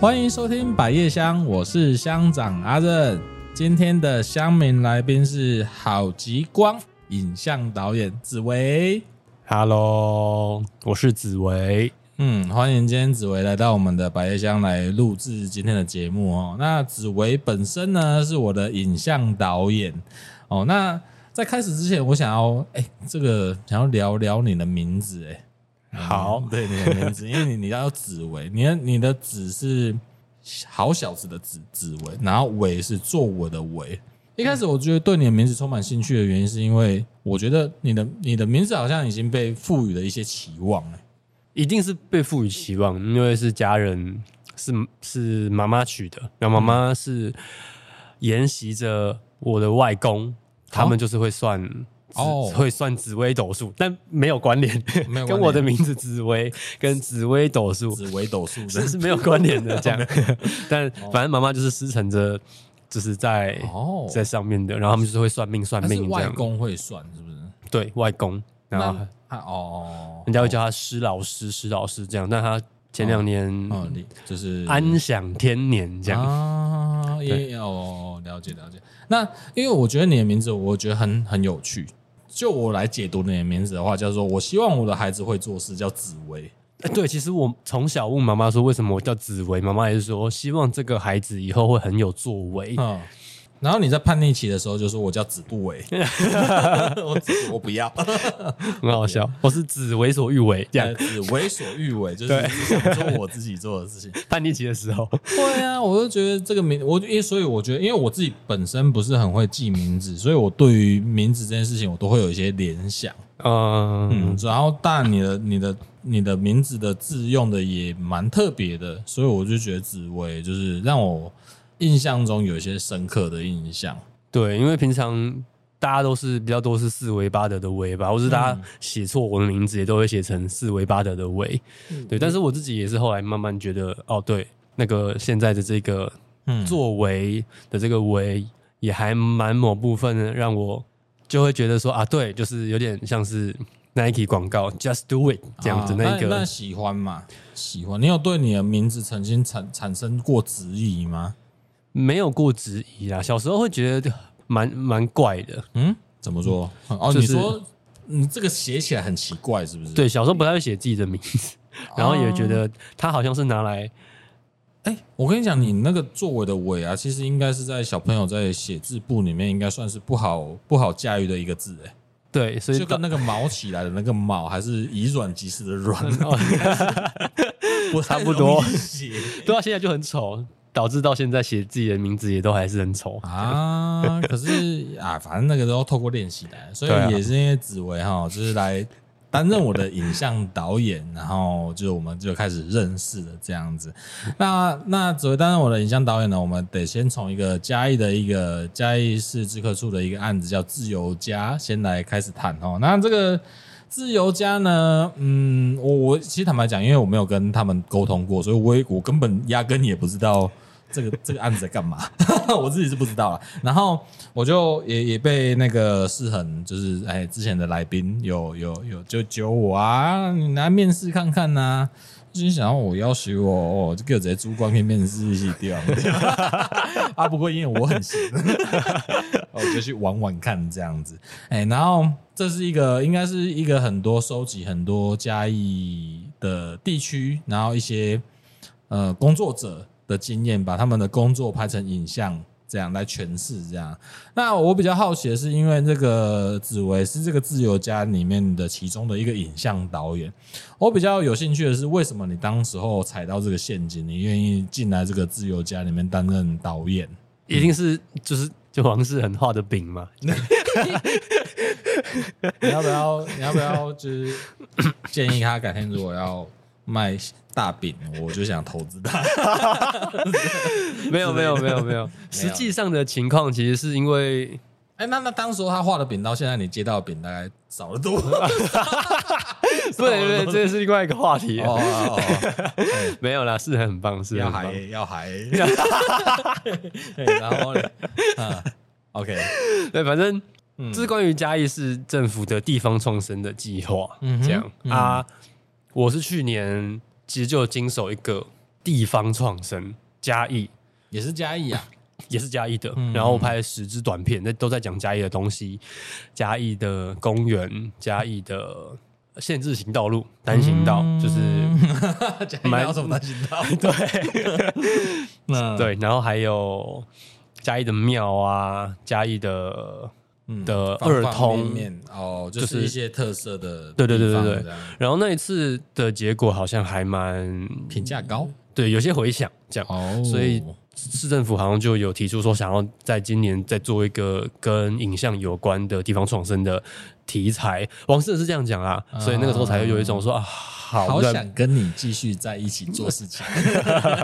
欢迎收听百叶香，我是乡长阿任。今天的乡民来宾是郝吉光影像导演紫薇。Hello，我是紫薇。嗯，欢迎今天紫薇来到我们的百叶香来录制今天的节目哦。那紫薇本身呢是我的影像导演哦。那在开始之前，我想要哎，这个想要聊聊你的名字哎。好，对你的名字，因为你你要紫薇，你的你的紫是好小子的紫紫薇，然后维是做我的维。一开始我觉得对你的名字充满兴趣的原因，是因为我觉得你的你的名字好像已经被赋予了一些期望，一定是被赋予期望，因为是家人是是妈妈取的，然后妈妈是沿袭着我的外公，他们就是会算。哦，会算紫微斗数，但没有关联，没有跟我的名字紫微跟紫微斗数，紫微斗数这是没有关联的。这样，但 反正妈妈就是师承着，就是在哦在上面的，然后他们就是会算命算命这样。外公会算是不是？对外公，然后哦，人家会叫他施老师，施老师这样。但他前两年就是安享天年这样啊，也哦了解了解。那因为我觉得你的名字，我觉得很很有趣。就我来解读你的名字的话，叫做我希望我的孩子会做事，叫紫薇。对，其实我从小问妈妈说，为什么我叫紫薇，妈妈也是说希望这个孩子以后会很有作为。嗯然后你在叛逆期的时候就说：“我叫子不为，我我不要，很好笑。我是子为所欲为，这样子为所欲为就是想做我自己做的事情。叛逆期的时候，对啊，我就觉得这个名，我因为所以我觉得，因为我自己本身不是很会记名字，所以我对于名字这件事情，我都会有一些联想。嗯嗯，然后当然你的你的你的名字的字用的也蛮特别的，所以我就觉得子为就是让我。印象中有一些深刻的印象，对，因为平常大家都是比较多是四维八德的维吧，或是大家写错我的名字也都会写成四维八德的维，嗯、对。但是我自己也是后来慢慢觉得，哦，对，那个现在的这个作为的这个维也还蛮某部分让我就会觉得说啊，对，就是有点像是 Nike 广告 Just Do It 这样子那个。啊、那，那喜欢吗？喜欢。你有对你的名字曾经产产生过质疑吗？没有过质疑啦，小时候会觉得蛮蛮怪的。嗯，怎么说？哦，就是、你说你这个写起来很奇怪，是不是？对，小时候不太会写自己的名字，然后也觉得他好像是拿来……哎、欸，我跟你讲，你那个作为的“尾”啊，其实应该是在小朋友在写字簿里面应该算是不好不好驾驭的一个字。哎，对，所以就跟那个毛起来的那个“毛”还是以软击石的“卵” 不差不多。对啊，现在就很丑。导致到现在写自己的名字也都还是很丑啊！可是啊，反正那个都要透过练习来，所以也是因为紫薇哈，就是来担任我的影像导演，然后就我们就开始认识了这样子。那那紫薇担任我的影像导演呢，我们得先从一个嘉义的一个嘉义市制科处的一个案子叫自由家先来开始谈哦。那这个自由家呢，嗯，我我其实坦白讲，因为我没有跟他们沟通过，所以我也我根本压根也不知道。这个这个案子在干嘛？我自己是不知道了。然后我就也也被那个世恒，就是哎之前的来宾有有有就揪我啊，你来面试看看呐、啊。就想我要求我，哦，就给我直接租光片面试一些地方。啊，不过因为我很闲，我就去玩玩看这样子。哎，然后这是一个应该是一个很多收集很多嘉义的地区，然后一些呃工作者。的经验，把他们的工作拍成影像，这样来诠释。这样，那我比较好奇的是，因为这个紫薇是这个自由家里面的其中的一个影像导演，我比较有兴趣的是，为什么你当时候踩到这个陷阱，你愿意进来这个自由家里面担任导演？一定是就是就王世恒画的饼嘛？你要不要？你要不要？就是建议他改天如果要。卖大饼，我就想投资他。没有没有没有没有，实际上的情况其实是因为，哎，那那当时他画的饼到现在你接到的饼大概少得多。对对，这是另外一个话题。没有啦，是很棒，是要还要还。然后啊，OK，对，反正这是关于嘉义市政府的地方创生的计划，这样啊。我是去年其实就经手一个地方创生，嘉义也是嘉义啊，也是嘉义的。然后我拍了十支短片，那都在讲嘉义的东西，嘉义的公园，嘉义的限制型道路，单行道，就是嘉义有什么单行道？对，那对，然后还有嘉义的庙啊，嘉义的。的二通哦，就是一些特色的，对对对对对。然后那一次的结果好像还蛮评价高，对，有些回响这样。哦，所以市政府好像就有提出说，想要在今年再做一个跟影像有关的地方创生的题材。王思仁是这样讲啊，所以那个时候才会有一种说啊。好，好想跟你继续在一起做事情。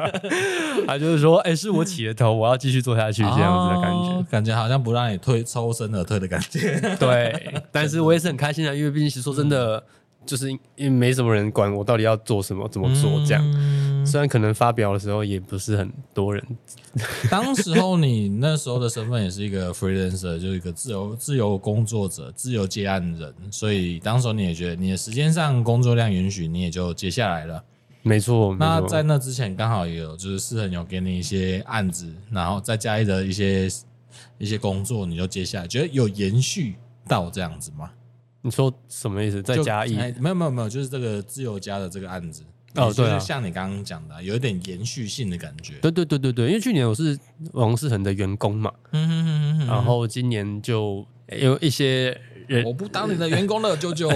他就是说，哎、欸，是我起了头，我要继续做下去，这样子的感觉，哦、感觉好像不让你退，抽身而退的感觉。对，但是我也是很开心的，因为毕竟其实说真的。嗯就是因为没什么人管我到底要做什么、怎么做这样，嗯、虽然可能发表的时候也不是很多人。当时候你那时候的身份也是一个 freelancer，就是一个自由自由工作者、自由接案人，所以当时候你也觉得你的时间上工作量允许，你也就接下来了。没错。那在那之前刚好也有就是私人有给你一些案子，然后再加一的一些一些工作，你就接下来，觉得有延续到这样子吗？你说什么意思？再加一？没有没有没有，就是这个自由家的这个案子哦，对，就是像你刚刚讲的，有一点延续性的感觉。对对对对对，因为去年我是王思恒的员工嘛，然后今年就有一些。我不当你的员工了，舅舅。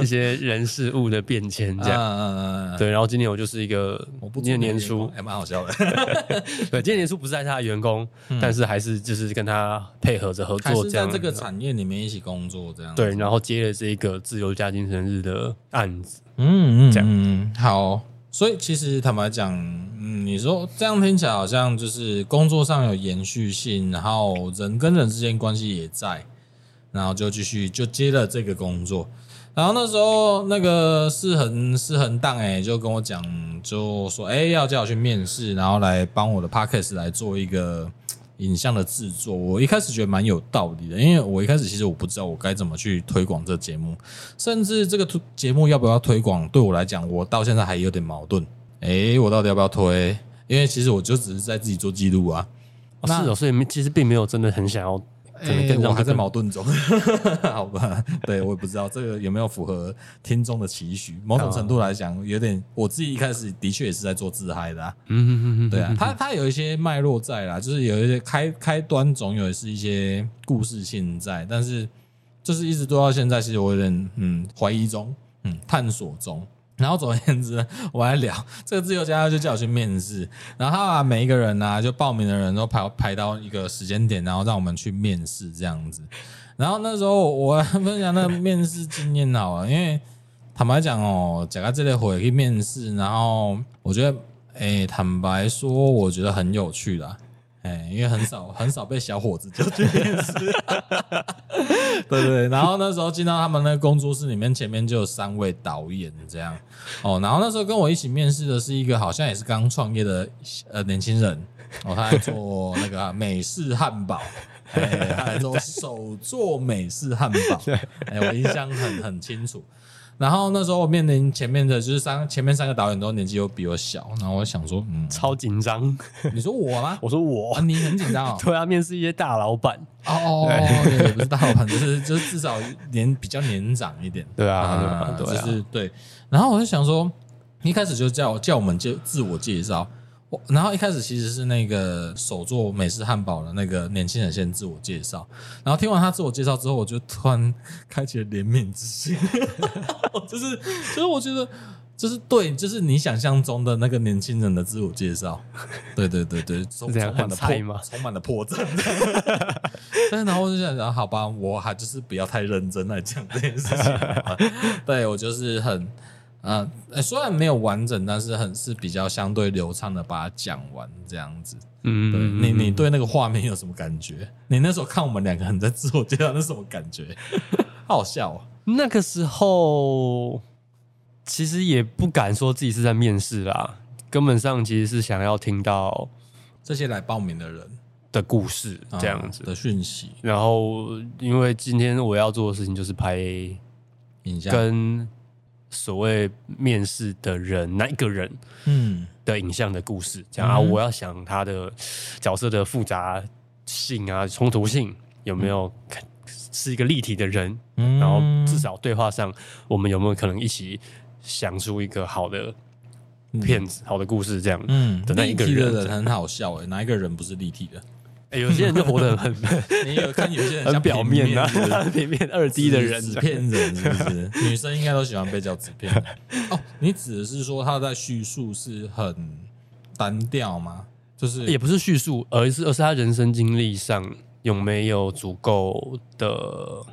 一些人事物的变迁，这样，对。然后今年我就是一个，我不今年年初还蛮好笑的。对，今年年初不是在他的员工，但是还是就是跟他配合着合作，这样。在这个产业里面一起工作，这样。对，然后接了这个自由家精神日的案子，嗯嗯，这样。好，所以其实坦白讲，你说这样听起来好像就是工作上有延续性，然后人跟人之间关系也在，然后就继续就接了这个工作。然后那时候那个思恒思恒档哎，就跟我讲，就说哎、要叫我去面试，然后来帮我的 podcast 来做一个影像的制作。我一开始觉得蛮有道理的，因为我一开始其实我不知道我该怎么去推广这节目，甚至这个节目要不要推广，对我来讲，我到现在还有点矛盾。哎、欸，我到底要不要推？因为其实我就只是在自己做记录啊。哦、是哦，所以其实并没有真的很想要。欸、我还在矛盾中，好吧？对，我也不知道这个有没有符合听众的期许。某种程度来讲，有点我自己一开始的确也是在做自嗨的、啊。嗯嗯嗯嗯，对啊，它它有一些脉络在啦，就是有一些开开端总有是一些故事性在，但是就是一直做到现在，其实我有点嗯怀疑中，嗯探索中。然后总而言之，我还聊这个自由家就叫我去面试，然后他把每一个人呢、啊，就报名的人都排排到一个时间点，然后让我们去面试这样子。然后那时候我分享那面试经验好了，因为坦白讲哦，讲到这类会可以面试，然后我觉得，哎，坦白说，我觉得很有趣啦。哎，因为很少很少被小伙子叫去面试，对对对。然后那时候进到他们那个工作室里面，前面就有三位导演这样。哦，然后那时候跟我一起面试的是一个好像也是刚创业的呃年轻人。哦，他在做那个美式汉堡，哎，他还做手做美式汉堡。对，哎，我印象很很清楚。然后那时候我面临前面的就是三前面三个导演都年纪又比我小，然后我想说，嗯，超紧张。你说我吗？我说我，啊、你很紧张哦。对啊，面试一些大老板。哦，对，也不是大老板，就是 就是至少年比较年长一点。对啊，对啊，就是对。然后我就想说，一开始就叫叫我们就自我介绍。然后一开始其实是那个手做美式汉堡的那个年轻人先自我介绍，然后听完他自我介绍之后，我就突然 开启了怜悯之心，就是就是我觉得就是对，就是你想象中的那个年轻人的自我介绍，对对对对，充满了破，充满了破绽。但是然后我就想想，好吧，我还就是不要太认真来讲这件事情，对我就是很。嗯、呃，虽然没有完整，但是很是比较相对流畅的把它讲完这样子。嗯，对你，你对那个画面有什么感觉？你那时候看我们两个人在自我介绍，那是什么感觉？好 好笑哦。那个时候其实也不敢说自己是在面试啦，根本上其实是想要听到这些来报名的人的故事这样子、嗯、的讯息。然后，因为今天我要做的事情就是拍影像跟。所谓面试的人那一个人，嗯。的影像的故事，这样啊，我要想他的角色的复杂性啊，冲突性有没有是一个立体的人，嗯、然后至少对话上，我们有没有可能一起想出一个好的片子、嗯、好的故事这样？嗯，的那一个人，立体的人很好笑哎、欸，哪一个人不是立体的？有些人就活得很，你有看有些人像很表面啊，平面二 D 的人，纸片人是不是？女生应该都喜欢被叫纸片人。哦，你指的是说他在叙述是很单调吗？就是也不是叙述，而是而是他人生经历上有没有足够的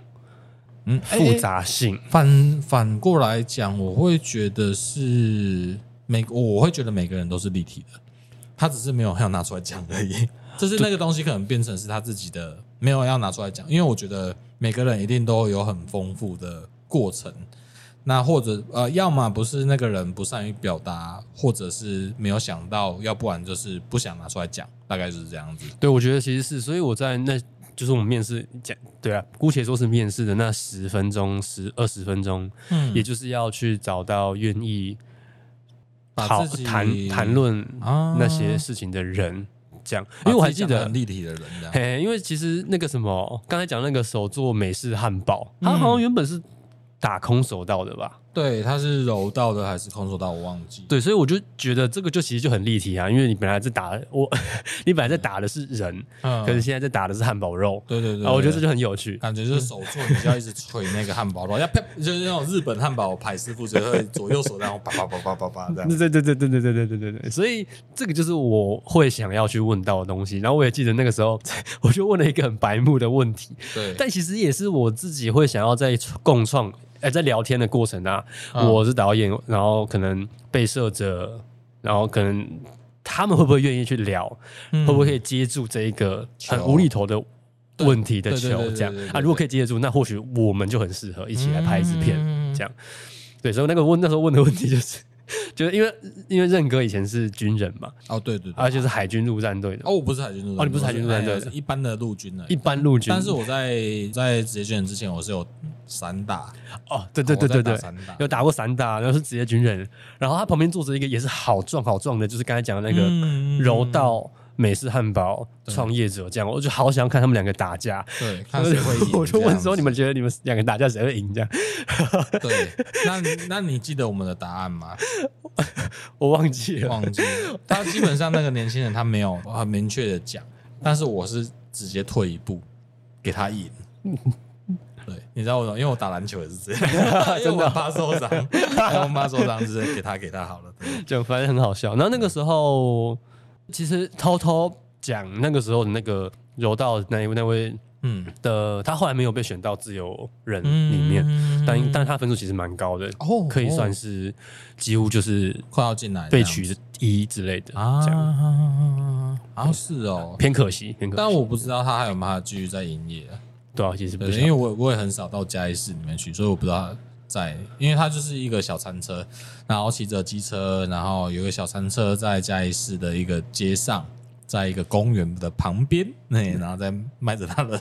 嗯复杂性？欸、反反过来讲，我会觉得是每我会觉得每个人都是立体的，他只是没有要拿出来讲而已。就是那个东西可能变成是他自己的，没有要拿出来讲，因为我觉得每个人一定都有很丰富的过程。那或者呃，要么不是那个人不善于表达，或者是没有想到，要不然就是不想拿出来讲，大概就是这样子。对，我觉得其实是，所以我在那就是我们面试讲，对啊，姑且说是面试的那十分钟、十二十分钟，嗯，也就是要去找到愿意好谈谈论那些事情的人。这样，因为我还记得很立体的人，嘿，因为其实那个什么，刚才讲那个手做美式汉堡，他好像原本是打空手道的吧？对，他是柔道的还是空手道？我忘记。对，所以我就觉得这个就其实就很立体啊，因为你本来在打我，你本来在打的是人，嗯，可是现在在打的是汉堡肉。对对对，我觉得这就很有趣，感觉就是手做，你就要一直捶那个汉堡肉，要啪，就是那种日本汉堡排师傅只会左右手然后叭叭叭叭叭叭这样。对对对对对对对对对对，所以这个就是我会想要去问到的东西。然后我也记得那个时候，我就问了一个很白目的问题，对，但其实也是我自己会想要在共创。哎、欸，在聊天的过程啊，嗯、我是导演，然后可能被摄者，然后可能他们会不会愿意去聊，嗯、会不会可以接住这一个很无厘头的问题的球？这样啊，如果可以接得住，那或许我们就很适合一起来拍一支片。嗯、这样，对，所以那个问那时候问的问题就是。就是因为因为任哥以前是军人嘛，哦对对对，而且是海军陆战队的。哦，我不是海军陆战队，哦你不是海军陆战队，一般的陆军的，一般陆军。但是我在在职业军人之前，我是有散打。哦，对对对对对，有打过散打，然后是职业军人。然后他旁边坐着一个也是好壮好壮的，就是刚才讲的那个柔道。美式汉堡创业者这样，我就好想要看他们两个打架。对，看谁会赢。我就问说，你们觉得你们两个打架谁会赢？这样。对，那那你记得我们的答案吗？我忘记了，忘记了。他基本上那个年轻人他没有很明确的讲，但是我是直接退一步给他赢。对，你知道我因为我打篮球也是这样，真的我怕受伤，我怕受伤，直接给他给他好了，就反正很好笑。然后那个时候。其实偷偷讲，那个时候的那个柔道那位那位嗯。的，他后来没有被选到自由人里面，嗯、但但他分数其实蛮高的，哦，可以算是几乎就是快要进来，被取一之类的啊，这样。啊是哦，偏可惜，偏可惜。但我不知道他还有没有继续在营业，对啊，其实不对，因为我我也很少到嘉义市里面去，所以我不知道。在，因为它就是一个小餐车，然后骑着机车，然后有个小餐车在嘉义市的一个街上，在一个公园的旁边，那然后在卖着他的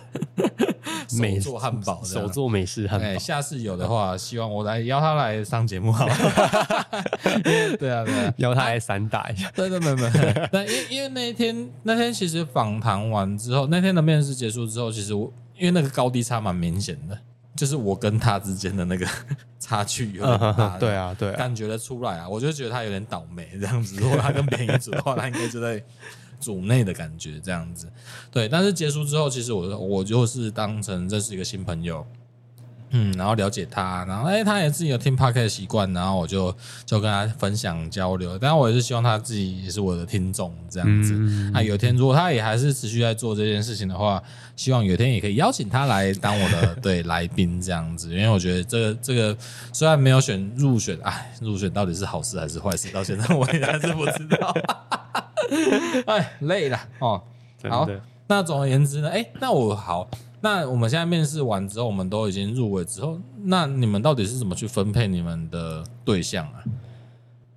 美做汉堡，手做美式汉堡。下次有的话，希望我来邀他来上节目好了。对啊，对啊，邀他来散打一下。对对对对。但因因为那一天那天其实访谈完之后，那天的面试结束之后，其实我因为那个高低差蛮明显的。就是我跟他之间的那个 差距有点大，对啊，对，感觉得出来啊。我就觉得他有点倒霉这样子。如果他跟别人一组的话，他应该就在组内的感觉这样子。对，但是结束之后，其实我我就是当成认识一个新朋友。嗯，然后了解他，然后哎，他也自己有听 Podcast 的习惯，然后我就就跟他分享交流。当然，我也是希望他自己也是我的听众这样子。嗯、啊有一天如果他也还是持续在做这件事情的话，希望有一天也可以邀请他来当我的 对来宾这样子。因为我觉得这个这个虽然没有选入选，哎，入选到底是好事还是坏事，到现在我也还是不知道。哎，累了哦。好，那总而言之呢，哎，那我好。那我们现在面试完之后，我们都已经入围之后，那你们到底是怎么去分配你们的对象啊？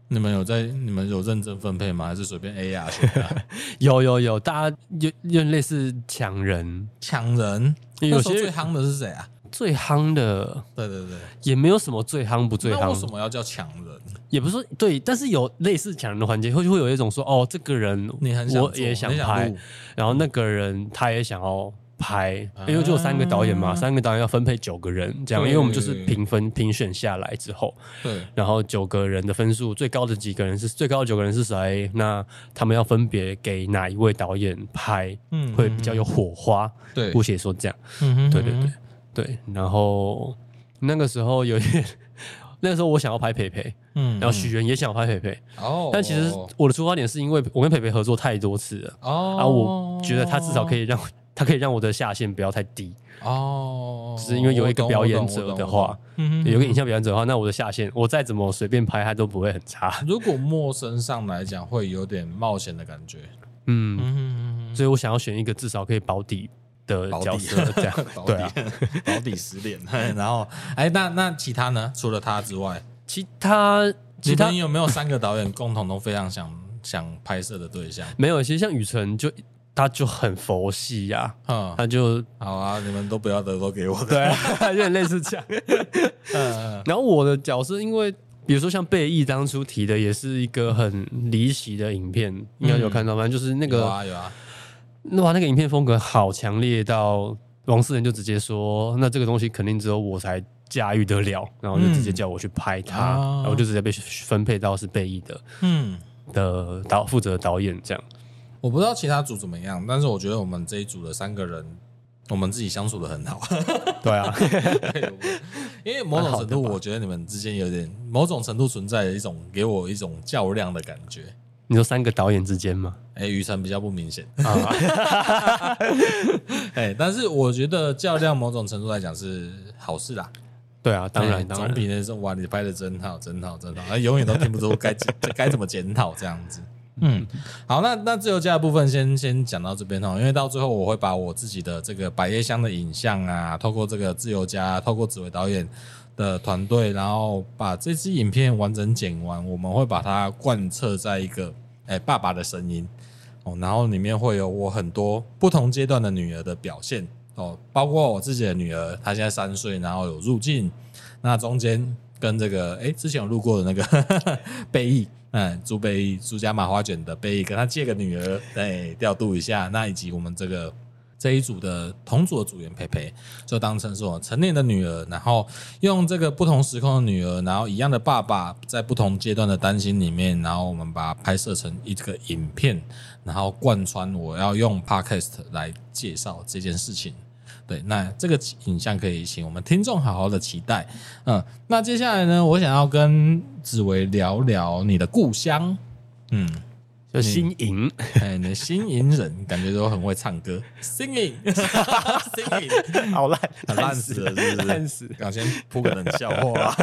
你们有在你们有认真分配吗？还是随便 A 啊？有有有，大家有有类似抢人，抢人。有些最夯的是谁啊？最夯的，对对对，也没有什么最夯不最夯。那为什么要叫抢人？也不是说对，但是有类似抢人的环节，会会有一种说，哦，这个人你很想我也想拍，想然后那个人他也想要拍，因为就有三个导演嘛，三个导演要分配九个人这样，因为我们就是评分评选下来之后，对，然后九个人的分数最高的几个人是最高的九个人是谁？那他们要分别给哪一位导演拍，嗯，会比较有火花，对，姑且说这样，嗯哼，对对对对，然后那个时候有一点。那个时候我想要拍培培，嗯，然后许源也想要拍培培，哦，但其实我的出发点是因为我跟培培合作太多次了，哦，然后我觉得他至少可以让他可以让我的下限不要太低，哦，只是因为有一个表演者的话，嗯，有一个影像表演者的话，那我的下限我再怎么随便拍，他都不会很差。如果陌生上来讲，会有点冒险的感觉，嗯，所以我想要选一个至少可以保底。的角色这样，保底，保底十点。然后，哎，那那其他呢？除了他之外，其他其他你有没有三个导演共同都非常想想拍摄的对象？没有，其实像雨辰就他就很佛系呀，嗯，他就好啊，你们都不要的都给我，对，有点类似这样。嗯，然后我的角色，因为比如说像贝义当初提的，也是一个很离奇的影片，应该有看到，反正就是那个有啊有啊。哇，那个影片风格好强烈，到王思仁就直接说：“那这个东西肯定只有我才驾驭得了。”然后就直接叫我去拍它，嗯、然后就直接被分配到是贝义的，嗯，的导负责导演这样。我不知道其他组怎么样，但是我觉得我们这一组的三个人，我们自己相处的很好。对啊，因为某种程度，我觉得你们之间有点某种程度存在的一种给我一种较量的感觉。你说三个导演之间吗？哎、欸，雨辰比较不明显啊。哎，但是我觉得较量某种程度来讲是好事啦。对啊，当然，欸、总比那种哇，你拍的真好，真好，真好，永远都听不出该该怎么检讨这样子。嗯，好，那那自由家的部分先先讲到这边哦，因为到最后我会把我自己的这个百叶箱的影像啊，透过这个自由家，透过紫薇导演的团队，然后把这支影片完整剪完，我们会把它贯彻在一个。哎，爸爸的声音哦，然后里面会有我很多不同阶段的女儿的表现哦，包括我自己的女儿，她现在三岁，然后有入境，那中间跟这个哎之前有录过的那个 贝义，嗯，朱贝，朱家麻花卷的贝，跟他借个女儿，哎，调度一下，那以及我们这个。这一组的同组的组员培培，就当成是我成年的女儿，然后用这个不同时空的女儿，然后一样的爸爸，在不同阶段的担心里面，然后我们把它拍摄成一个影片，然后贯穿我要用 Podcast 来介绍这件事情。对，那这个影像可以请我们听众好好的期待。嗯，那接下来呢，我想要跟紫薇聊聊你的故乡。嗯。就新营，哎，你的新营人感觉都很会唱歌。新营，新营，好烂，烂死了，是不是？烂死。刚先铺个冷笑话。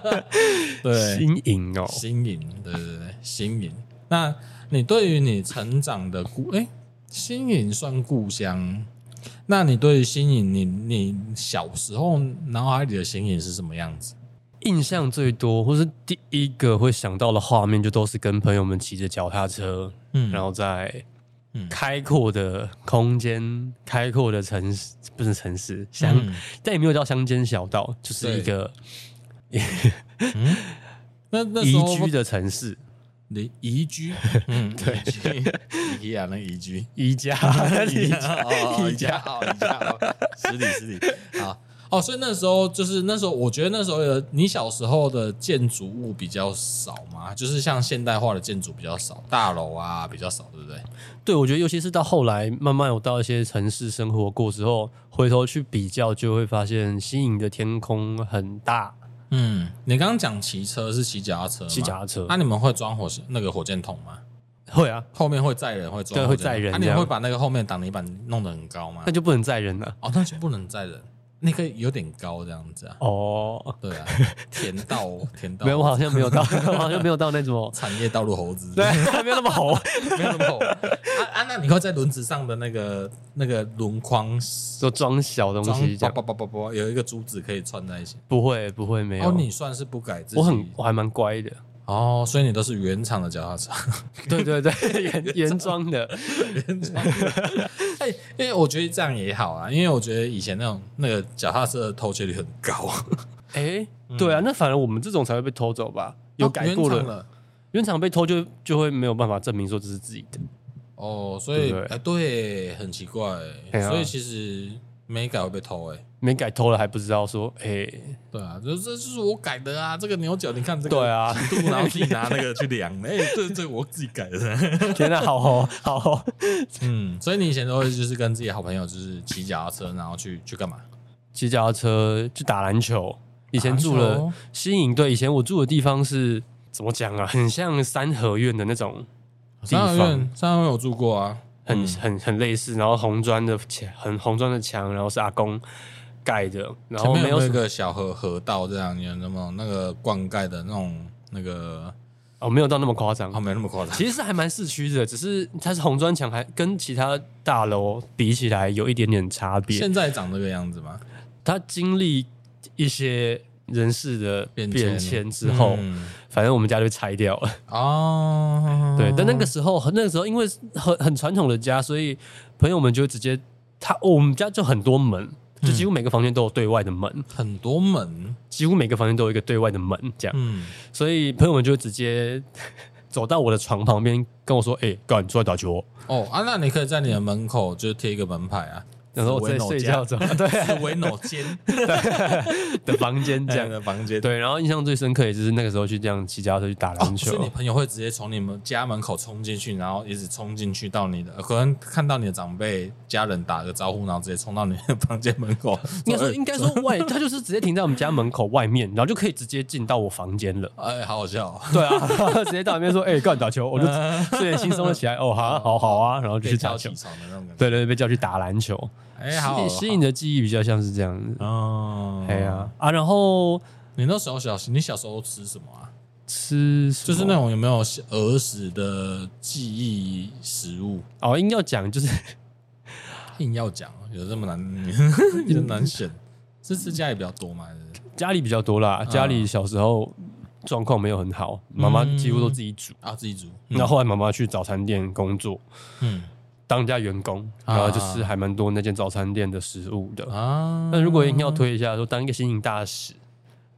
对，新营哦，新营，对对对，新营。那你对于你成长的故，哎，新营算故乡？那你对于新影，你你小时候脑海里的新影是什么样子？印象最多，或是第一个会想到的画面，就都是跟朋友们骑着脚踏车，嗯，然后在开阔的空间、嗯、开阔的城市，不是城市乡，嗯、但也没有叫乡间小道，就是一个，嗯，那 那宜居的城市，宜宜居，嗯，对，宜家那宜居，宜家，宜家，宜家，好，宜家，好，十里，十里，好。哦，所以那时候就是那时候，我觉得那时候的你小时候的建筑物比较少嘛，就是像现代化的建筑比较少，大楼啊比较少，对不对？对，我觉得尤其是到后来慢慢有到一些城市生活过之后，回头去比较，就会发现新颖的天空很大。嗯，你刚刚讲骑车是骑脚踏车，骑脚踏车，那、啊、你们会装火那个火箭筒吗？会啊，后面会载人，会装，对，会载人。那、啊、你会把那个后面挡泥板弄得很高吗？那就不能载人了。哦，那就不能载人。那个有点高，这样子啊？哦，对啊，甜道，甜道，没有，我好像没有到，我 好像没有到那种产业道路猴子，对，没有那么猴，没有那么猴。啊啊，那你会在轮子上的那个那个轮框就装小东西，不不不不，有一个珠子可以串在一起？不会，不会，没有。哦，你算是不改自己，我很，我还蛮乖的。哦，所以你都是原厂的脚踏车？对对对，原原装的，原装的。哎，因为我觉得这样也好啊，因为我觉得以前那种那个脚踏车的偷窃率很高。哎，对啊，那反而我们这种才会被偷走吧？有改过了，原厂被偷就就会没有办法证明说这是自己的。哦，所以哎，对，很奇怪，所以其实没改会被偷哎。没改偷了还不知道说，哎、欸，对啊，这这就是我改的啊，这个牛角你看这个对啊，度，然后自己拿那个去量，哎、欸，这这我自己改的，天哪，好好好，嗯，所以你以前都会就是跟自己好朋友就是骑脚踏车，然后去去干嘛？骑脚踏车去打篮球。以前住了新营，对，以前我住的地方是怎么讲啊？很像三合院的那种地方。三合院，三合院有住过啊，很很很类似，然后红砖的墙，很红砖的墙，然后是阿公。盖的，然后没有那个小河河道这样，有那么那个灌溉的那种那个哦，没有到那么夸张，哦，没那么夸张，其实是还蛮市区的，只是它是红砖墙，还跟其他大楼比起来有一点点差别。现在长这个样子吗？它经历一些人事的变迁之后，嗯、反正我们家就拆掉了。哦，对，但那个时候那个时候因为很很传统的家，所以朋友们就直接他、哦、我们家就很多门。就几乎每个房间都有对外的门，嗯、很多门，几乎每个房间都有一个对外的门，这样。嗯，所以朋友们就会直接 走到我的床旁边跟我说：“哎、欸，哥，你出来打球。”哦啊，那你可以在你的门口就贴一个门牌啊。然后我在睡觉中，对，是维诺间 的房间这样的房间，对。然后印象最深刻也就是那个时候去这样骑脚踏车去打篮球，所以你朋友会直接从你们家门口冲进去，然后一直冲进去到你的，可能看到你的长辈家人打个招呼，然后直接冲到你的房间门口。应该说，应该说外，他就是直接停在我们家门口外面，然后就可以直接进到我房间了。哎，好好笑。对啊，直接到里面说：“哎，过来打球。”我就睡眼惺忪的起来，哦，好，好好啊，然后就去打球。对对，被叫去打篮球。哎，好，吸引的记忆比较像是这样子哦。哎呀啊，然后你那时候小，你小时候吃什么啊？吃就是那种有没有儿时的记忆食物？哦，硬要讲就是 硬要讲，有这么难？有点难选。是吃家里比较多吗？家里比较多啦。家里小时候状况没有很好，妈妈几乎都自己煮啊，自己煮。那后来妈妈去早餐店工作，嗯。当家员工，然后就是还蛮多那间早餐店的食物的啊。那如果硬要推一下，说当一个新营大使，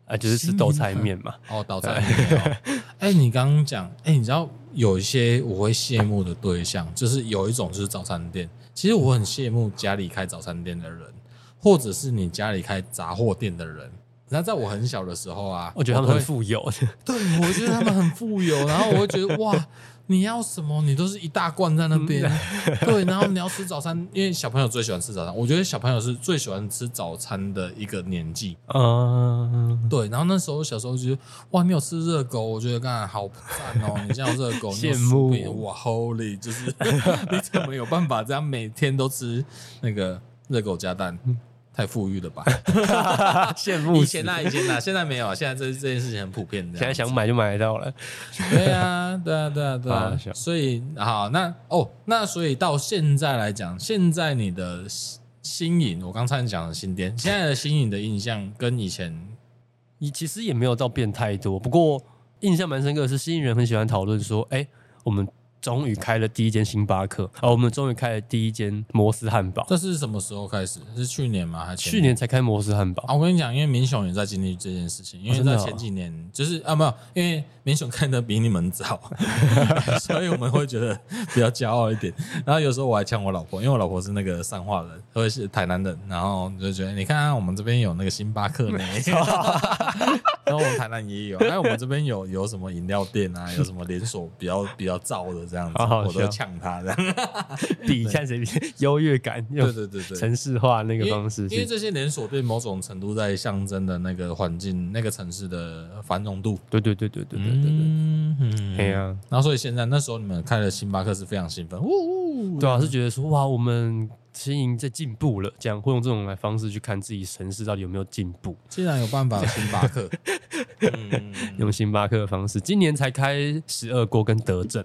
啊，就是吃豆菜面嘛。哦，豆菜面。哎，你刚刚讲，哎，你知道有一些我会羡慕的对象，就是有一种就是早餐店。其实我很羡慕家里开早餐店的人，或者是你家里开杂货店的人。然后在我很小的时候啊，我觉得他们很富有。对，我觉得他们很富有。然后我会觉得哇。你要什么？你都是一大罐在那边，对。然后你要吃早餐，因为小朋友最喜欢吃早餐。我觉得小朋友是最喜欢吃早餐的一个年纪。嗯，对。然后那时候小时候就觉得，哇，你有吃热狗，我觉得刚才好赞哦。你这样热狗，羡慕哇，Holy，就是 你怎么有办法这样每天都吃那个热狗加蛋？太富裕了吧！羡慕以前那以前那现在没有，现在这这件事情很普遍。现在想买就买得到了。对啊，对啊，对啊，对啊。所以好，那哦，那所以到现在来讲，现在你的新颖，我刚才讲的新店，现在的新颖的印象跟以前，你其实也没有到变太多。不过印象蛮深刻的是，新营人很喜欢讨论说，哎，我们。终于开了第一间星巴克，哦，我们终于开了第一间摩斯汉堡。这是什么时候开始？是去年吗？还是去年才开摩斯汉堡？啊，我跟你讲，因为明雄也在经历这件事情，因为在前几年，哦哦、就是啊，没有，因为明雄开的比你们早，所以我们会觉得比较骄傲一点。然后有时候我还呛我老婆，因为我老婆是那个上化人，或是台南人，然后就觉得你看，啊我们这边有那个星巴克呢，然后我们台南也有，还有我们这边有有什么饮料店啊，有什么连锁比较比较燥的。这样子，好好我都呛他这样，比看谁比 优越感。对对对对，城市化那个方式，因为这些连锁店某种程度在象征的那个环境、那个城市的繁荣度。对对对对对对对对，嗯，对啊。然后所以现在那时候你们开了星巴克是非常兴奋，呜呜，对啊，是觉得说哇，我们经营在进步了，这样会用这种来方式去看自己城市到底有没有进步。既然有办法，星巴克，用星巴克的方式，今年才开十二锅跟德政。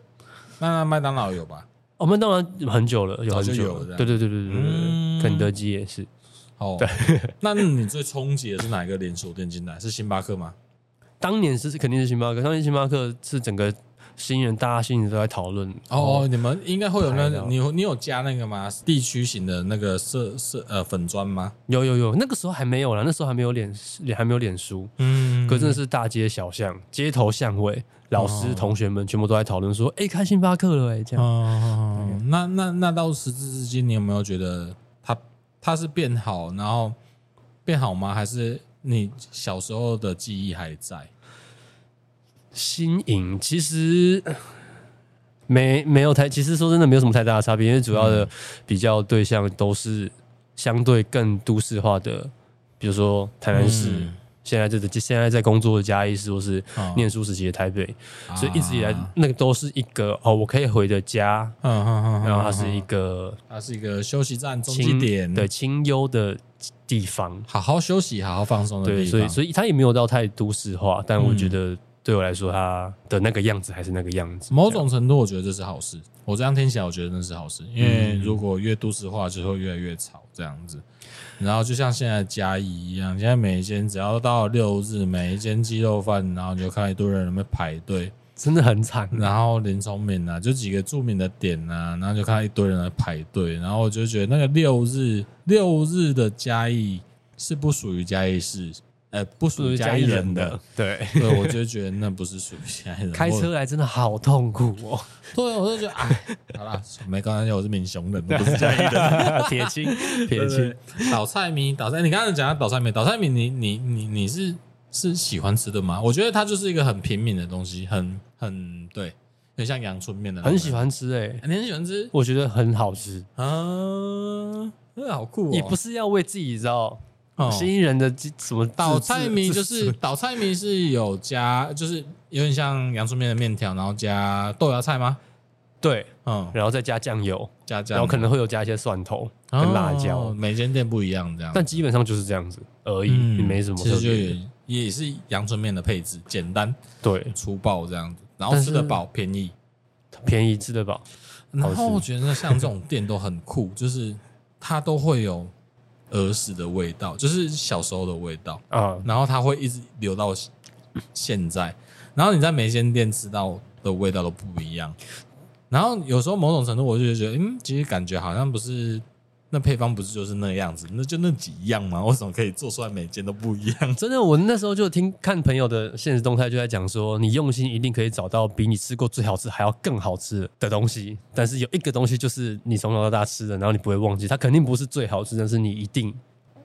那麦当劳有吧？我们当然很久了，有很久了。对对对对对对，肯德基也是。哦，对。那你最冲击的是哪一个连锁店进来？是星巴克吗？当年是肯定是星巴克。当年星巴克是整个新人，大家新人都在讨论。哦，你们应该会有那个，你你有加那个吗？地区型的那个社社呃粉砖吗？有有有，那个时候还没有啦，那时候还没有脸，脸还没有脸书。嗯，可真的是大街小巷、街头巷尾，老师、哦、同学们全部都在讨论说：“哎、欸，开星巴克了哎、欸！”这样。哦，嗯、那那那到时至至今，你有没有觉得它它是变好，然后变好吗？还是你小时候的记忆还在？新颖。其实没没有太，其实说真的没有什么太大的差别，因为主要的比较对象都是相对更都市化的，比如说台南市，嗯、现在这个现在在工作的嘉义市，或是念书时期的台北，哦、所以一直以来那个都是一个哦，我可以回的家，嗯嗯嗯，然后它是一个它是一个休息站、中继点，对，清幽的地方，好好休息、好好放松的地方，对，所以所以它也没有到太都市化，但我觉得。嗯对我来说，他的那个样子还是那个样子。某种程度，我觉得这是好事。我这样听起来，我觉得那是好事，因为如果越都市化，就会越来越吵这样子。然后就像现在嘉义一样，现在每一间只要到了六日，每一间鸡肉饭，然后你就看一堆人在那排队，真的很惨。然后林聪明啊，就几个著名的点啊，然后就看到一堆人在排队，然后我就觉得那个六日六日的嘉义是不属于嘉义市。呃，不属于嘉义人的，对，对，我就觉得那不是属于嘉义人。开车来真的好痛苦哦。对，我就觉得，哎，好了，没关系，我是民雄人，不是嘉义人。铁青，铁青，倒菜米，倒菜，你刚才讲到倒菜米，倒菜米，你你你你是是喜欢吃的吗？我觉得它就是一个很平民的东西，很很对，很像阳春面的，很喜欢吃哎，你很喜欢吃？我觉得很好吃啊，真的好酷。你不是要为自己知道？新人的什么倒菜名就是倒菜名是有加，就是有点像阳春面的面条，然后加豆芽菜吗？对，嗯，然后再加酱油，加酱，然后可能会有加一些蒜头跟辣椒，每间店不一样这样，但基本上就是这样子而已，没什么。其实就也也是阳春面的配置，简单对粗暴这样子，然后吃得饱，便宜，便宜吃得饱。然后我觉得像这种店都很酷，就是它都会有。儿时的味道，就是小时候的味道啊，然后它会一直留到现在，然后你在每间店吃到的味道都不一样，然后有时候某种程度我就觉得，嗯，其实感觉好像不是。那配方不是就是那样子，那就那几样吗？为什么可以做出来每件都不一样？真的，我那时候就听看朋友的现实动态，就在讲说，你用心一定可以找到比你吃过最好吃还要更好吃的东西。但是有一个东西就是你从小到大吃的，然后你不会忘记，它肯定不是最好吃，但是你一定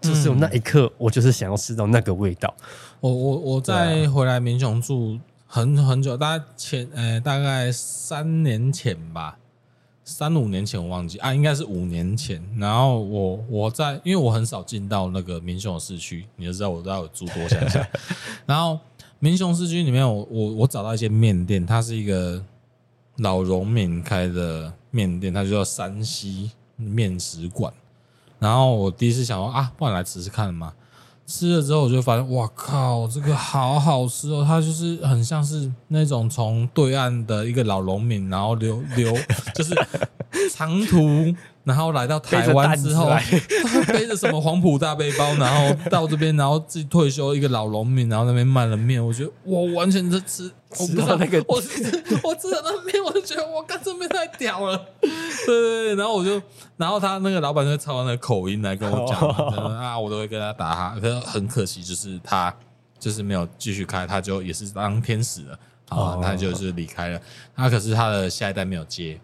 就是有那一刻，我就是想要吃到那个味道。嗯、我我我在回来民雄住很很久，大概前呃大概三年前吧。三五年前我忘记啊，应该是五年前。然后我我在，因为我很少进到那个民雄的市区，你就知道我都要住多乡下。然后民雄市区里面我，我我我找到一间面店，它是一个老农民开的面店，它就叫山西面食馆。然后我第一次想说啊，不然来吃吃看嘛。吃了之后，我就发现，哇靠，这个好好吃哦！它就是很像是那种从对岸的一个老农民，然后流流就是 长途，然后来到台湾之后，背着什么黄埔大背包，然后到这边，然后自己退休一个老农民，然后那边卖了面，我觉得我，完全是吃，我不知道那个，我吃我吃了那面，我就觉得我干，这面太屌了，对对对，然后我就，然后他那个老板就操那个口音来跟我讲啊，我都会跟他打哈，可是很可惜，就是他就是没有继续开，他就也是当天使了，啊，他就是离开了，他可是他的下一代没有接。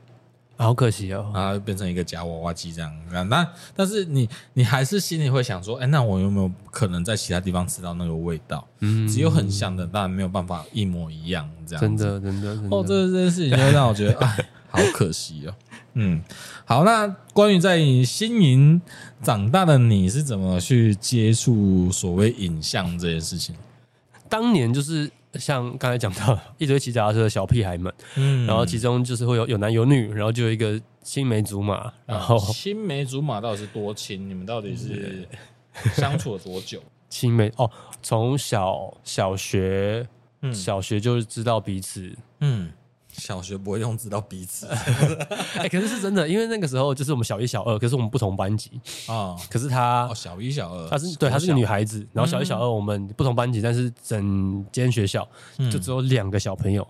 好可惜哦，然后变成一个假娃娃机这样。那但是你你还是心里会想说，哎，那我有没有可能在其他地方吃到那个味道？嗯，只有很像的，当然没有办法一模一样这样。真的，真的，哦，这这件事情就让我觉得，哎，好可惜哦。嗯，好，那关于在新营长大的你是怎么去接触所谓影像这件事情？当年就是。像刚才讲到一堆骑脚踏车的小屁孩们，嗯，然后其中就是会有有男有女，然后就有一个青梅竹马，然后青梅竹马到底是多亲？你们到底是 相处了多久？青梅哦，从小小学，嗯，小学就是知道彼此，嗯。小学不会用知道彼此，哎，可是是真的，因为那个时候就是我们小一、小二，可是我们不同班级啊。可是她小一、小二，她是对，她是个女孩子。然后小一、小二我们不同班级，但是整间学校就只有两个小朋友。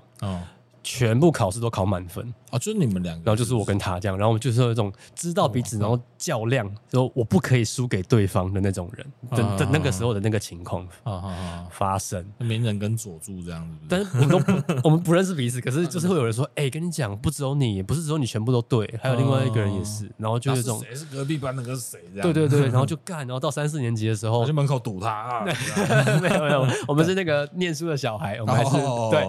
全部考试都考满分。啊，就是你们两个，然后就是我跟他这样，然后我们就是有一种知道彼此，然后较量，说我不可以输给对方的那种人的的那个时候的那个情况发生。鸣人跟佐助这样子，但是我们都不 我们不认识彼此，可是就是会有人说，哎，跟你讲，不只有你，不是只有你全部都对，还有另外一个人也是，然后就是这种谁？是隔壁班那个谁这样，对对对，然后就 干，然后到三四年级的时候，去门口堵他啊，没有没有，我们是那个念书的小孩，我们还是对。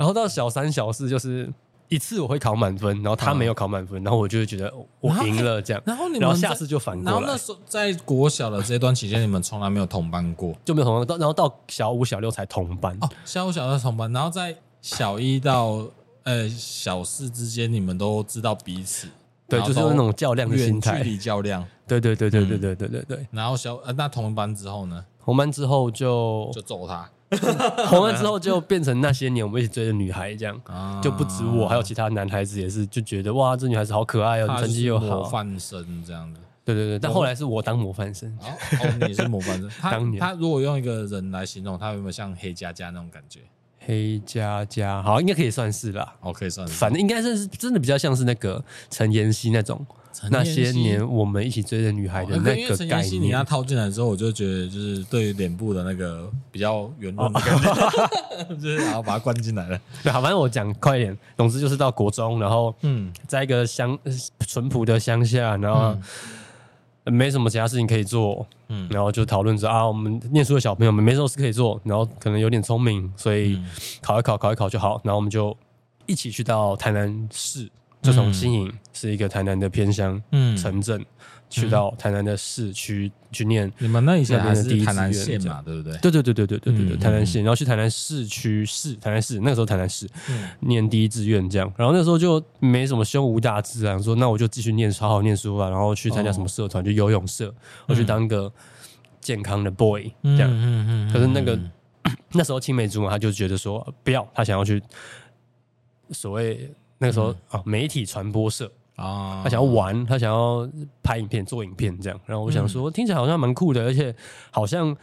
然后到小三、小四，就是一次我会考满分，然后他没有考满分，然后我就会觉得我赢了这样。然后你们然后下次就反过来。然后那时候在国小的这段期间，你们从来没有同班过，就没有同班。到然后到小五、小六才同班。哦，小五、小六同班。然后在小一到呃小四之间，你们都知道彼此。对，就是那种较量的心态。距离较量。对对对对对对对对对。然后小呃那同班之后呢？同班之后就就揍他。红了之后就变成那些年我们一起追的女孩，这样啊就不止我，还有其他男孩子也是，就觉得哇，这女孩子好可爱哦，成绩又好，模范生这样子。对对对，但后来是我当模范生，哦，你是模范生。当年他如果用一个人来形容，他有没有像黑佳佳那种感觉？黑佳佳，好，应该可以算是啦。哦，可以算是，反正应该是真的比较像是那个陈妍希那种。那些年我们一起追的女孩的那个概念，你要套进来之后，我就觉得就是对脸部的那个比较圆润的感觉，就是然后把它关进来了。对，好，反正我讲快一点。总之就是到国中，然后嗯，在一个乡淳朴的乡下，然后没什么其他事情可以做，嗯，然后就讨论着啊，我们念书的小朋友们没什么事可以做，然后可能有点聪明，所以考一考，考一考就好。然后我们就一起去到台南市。就从新营是一个台南的偏乡城镇，去到台南的市区去念。你们那以前还是台南县嘛，对不对？对对对对对对对对，台南县，然后去台南市区市，台南市那个时候台南市念第一志愿这样。然后那时候就没什么胸无大志啊，说那我就继续念，好好念书啊，然后去参加什么社团，就游泳社，我去当个健康的 boy 这样。可是那个 那时候青梅竹马，他就觉得说不要，他想要去所谓。那个时候啊，媒体传播社啊，他想要玩，他想要拍影片、做影片这样。然后我想说，听起来好像蛮酷的，而且好像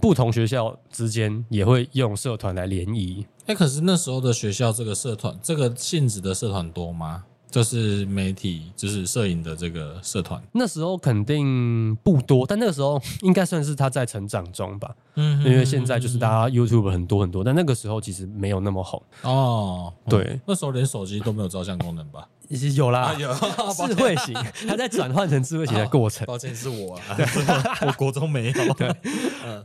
不同学校之间也会用社团来联谊。哎，可是那时候的学校这个社团，这个性质的社团多吗？就是媒体，就是摄影的这个社团，那时候肯定不多，但那个时候应该算是他在成长中吧。嗯，因为现在就是大家 YouTube 很多很多，但那个时候其实没有那么红哦。对，那时候连手机都没有照相功能吧？有啦，有 智慧型，它在转换成智慧型的过程。抱歉，是我啊，我国中没有。对，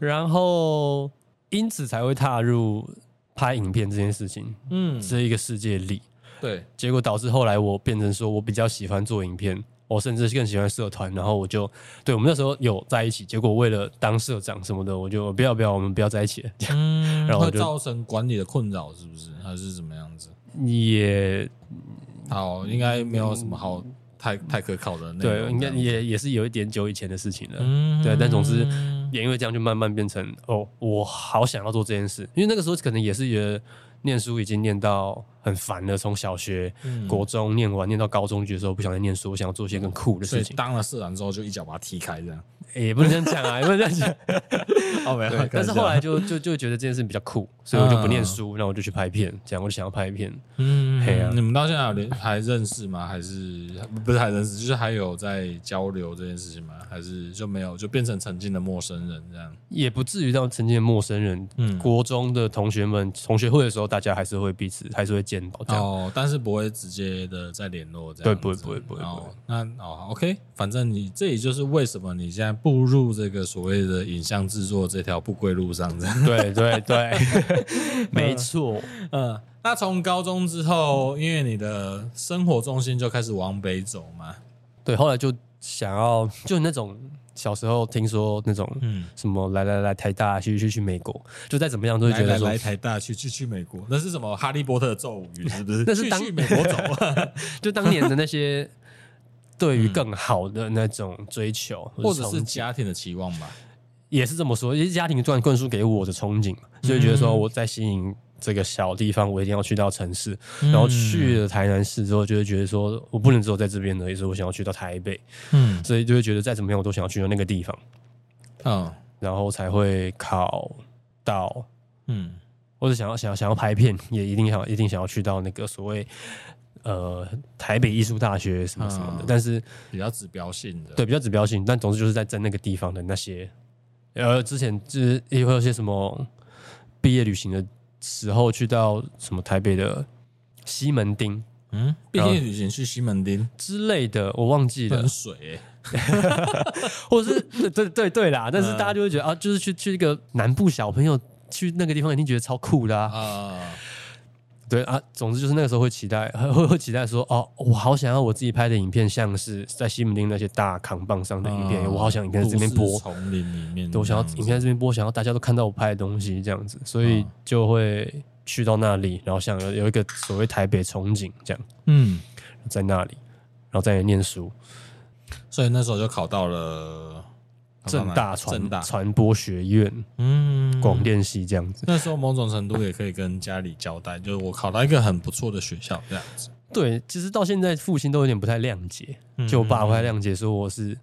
然后因此才会踏入拍影片这件事情。嗯，这一个世界里。对，结果导致后来我变成说，我比较喜欢做影片，我甚至更喜欢社团，然后我就对我们那时候有在一起，结果为了当社长什么的，我就不要不要，我们不要在一起了，这样，嗯、然后就造成管理的困扰，是不是？还是怎么样子？也好，应该没有什么好太太可靠的那。对，应该也也是有一点久以前的事情了。嗯，对，但总之也因为这样，就慢慢变成哦，我好想要做这件事，因为那个时候可能也是觉得念书已经念到。很烦的，从小学、国中念完，念到高中，觉得不想再念书，我想要做一些更酷的事情。当了社长之后，就一脚把他踢开，这样也不能这样讲啊，也不能这样讲。哦，没有。但是后来就就就觉得这件事比较酷，所以我就不念书，然后我就去拍片，这样我就想要拍片。嗯，嘿啊，你们到现在有联还认识吗？还是不是还认识？就是还有在交流这件事情吗？还是就没有，就变成曾经的陌生人这样？也不至于到曾经的陌生人。嗯，国中的同学们，同学会的时候，大家还是会彼此还是会见到。哦，但是不会直接的再联络，这样对，不会不会不会。哦，那哦，OK，反正你这也就是为什么你现在步入这个所谓的影像制作这条不归路上，这样。对 对对，没错。嗯，那从高中之后，因为你的生活重心就开始往北走嘛，对，后来就想要 就那种。小时候听说那种，嗯，什么来来来台大去去去美国，就再怎么样都会觉得说来台大去去去美国，那是什么哈利波特的咒语是不是？那是当去美国走，就当年的那些对于更好的那种追求，或者是家庭的期望吧，也是这么说，也是家庭突然灌输给我的憧憬，所以觉得说我在吸引。这个小地方，我一定要去到城市。然后去了台南市之后，就会觉得说我不能只有在这边的，也是我想要去到台北。嗯，所以就会觉得再怎么样，我都想要去到那个地方。嗯，然后才会考到嗯或者想要想要想要拍片，也一定想一定想要去到那个所谓呃台北艺术大学什么什么的，嗯、但是比较指标性的，对，比较指标性，但总之就是在在那个地方的那些，呃，之前就是也会有些什么毕业旅行的时候去到什么台北的西门町，嗯，毕业旅行去西门町？之类的，我忘记了，很水、欸。或者是对对对对啦，但是大家就会觉得啊，就是去去一个南部小朋友去那个地方，一定觉得超酷的啊！啊对啊，总之就是那个时候会期待，会会期待说哦，我好想要我自己拍的影片，像是在西门町那些大扛棒上的影片，啊、我好想影片在这边播，丛林里面，我想要影片在这边播，想要大家都看到我拍的东西这样子，所以就会去到那里，然后想有有一个所谓台北憧憬这样，嗯，在那里，然后在那里念书。所以那时候就考到了政大传传播学院，嗯，广电系这样子。那时候某种程度也可以跟家里交代，就是我考到一个很不错的学校这样子。对，其实到现在父亲都有点不太谅解，就我爸不太谅解，说我是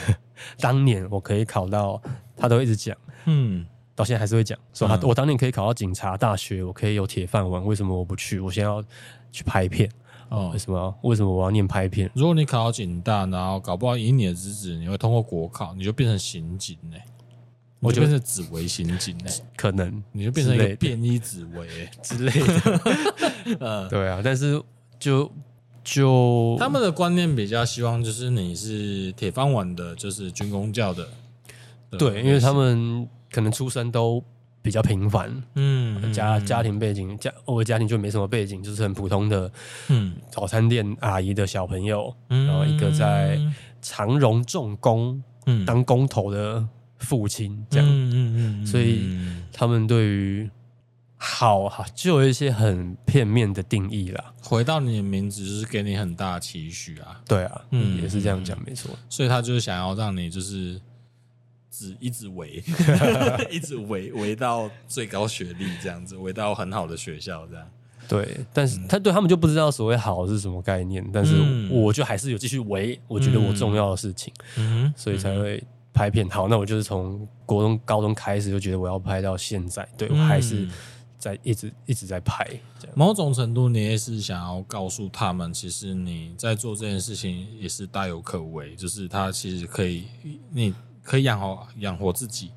当年我可以考到，他都一直讲，嗯，到现在还是会讲，说他我当年可以考到警察大学，我可以有铁饭碗，为什么我不去？我先要去拍片。哦，为什么？为什么我要念拍片？如果你考到警大，然后搞不好以你的资质，你会通过国考，你就变成刑警呢？我就变成紫薇刑警呢？可能你就变成一个便衣紫微之类的。呃，对啊，但是就就他们的观念比较希望就是你是铁饭碗的，就是军工教的。对，因为他们可能出身都。比较平凡，嗯，家家庭背景，家我家庭就没什么背景，就是很普通的，嗯，早餐店阿姨的小朋友，嗯，然后一个在长荣重工，嗯，当工头的父亲，这样，嗯嗯嗯，所以他们对于好哈就有一些很片面的定义啦。回到你的名字，就是给你很大的期许啊，对啊，嗯，也是这样讲，没错，所以他就是想要让你就是。只 一直围，一直围围到最高学历这样子，围到很好的学校这样。对，但是他对他们就不知道所谓好是什么概念，但是我就还是有继续围，我觉得我重要的事情，嗯，所以才会拍片。好，那我就是从国中、高中开始就觉得我要拍到现在，对我还是在一直一直在拍。某种程度，你也是想要告诉他们，其实你在做这件事情也是大有可为，就是他其实可以你。可以养活养活自己，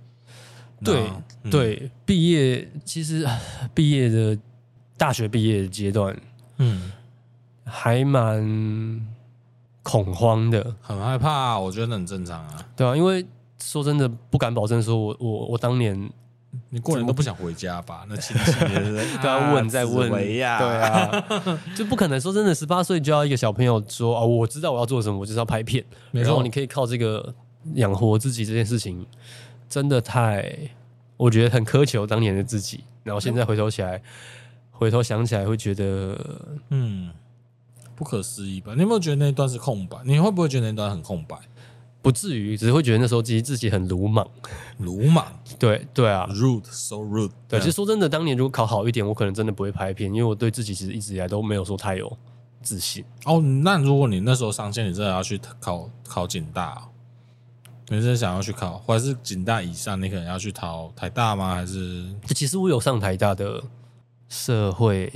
对、嗯、对，毕业其实毕业的大学毕业的阶段，嗯，还蛮恐慌的，很害怕、啊，我觉得很正常啊，对啊，因为说真的，不敢保证说我我我当年你过年都不想回家吧？那亲戚都要 问再问，对啊，就不可能说真的，十八岁就要一个小朋友说哦，我知道我要做什么，我就是要拍片，没错，然后你可以靠这个。养活自己这件事情真的太，我觉得很苛求当年的自己。然后现在回头起来，回头想起来会觉得，嗯，不可思议吧？你有没有觉得那段是空白？你会不会觉得那段很空白？不至于，只是会觉得那时候其实自己很鲁莽，鲁莽。对对啊，rude，so rude。对，其实说真的，当年如果考好一点，我可能真的不会拍片，因为我对自己其实一直以来都没有说太有自信。哦，那如果你那时候上线，你真的要去考考警大？你是想要去考，或者是警大以上，你可能要去考台大吗？还是？其实我有上台大的社会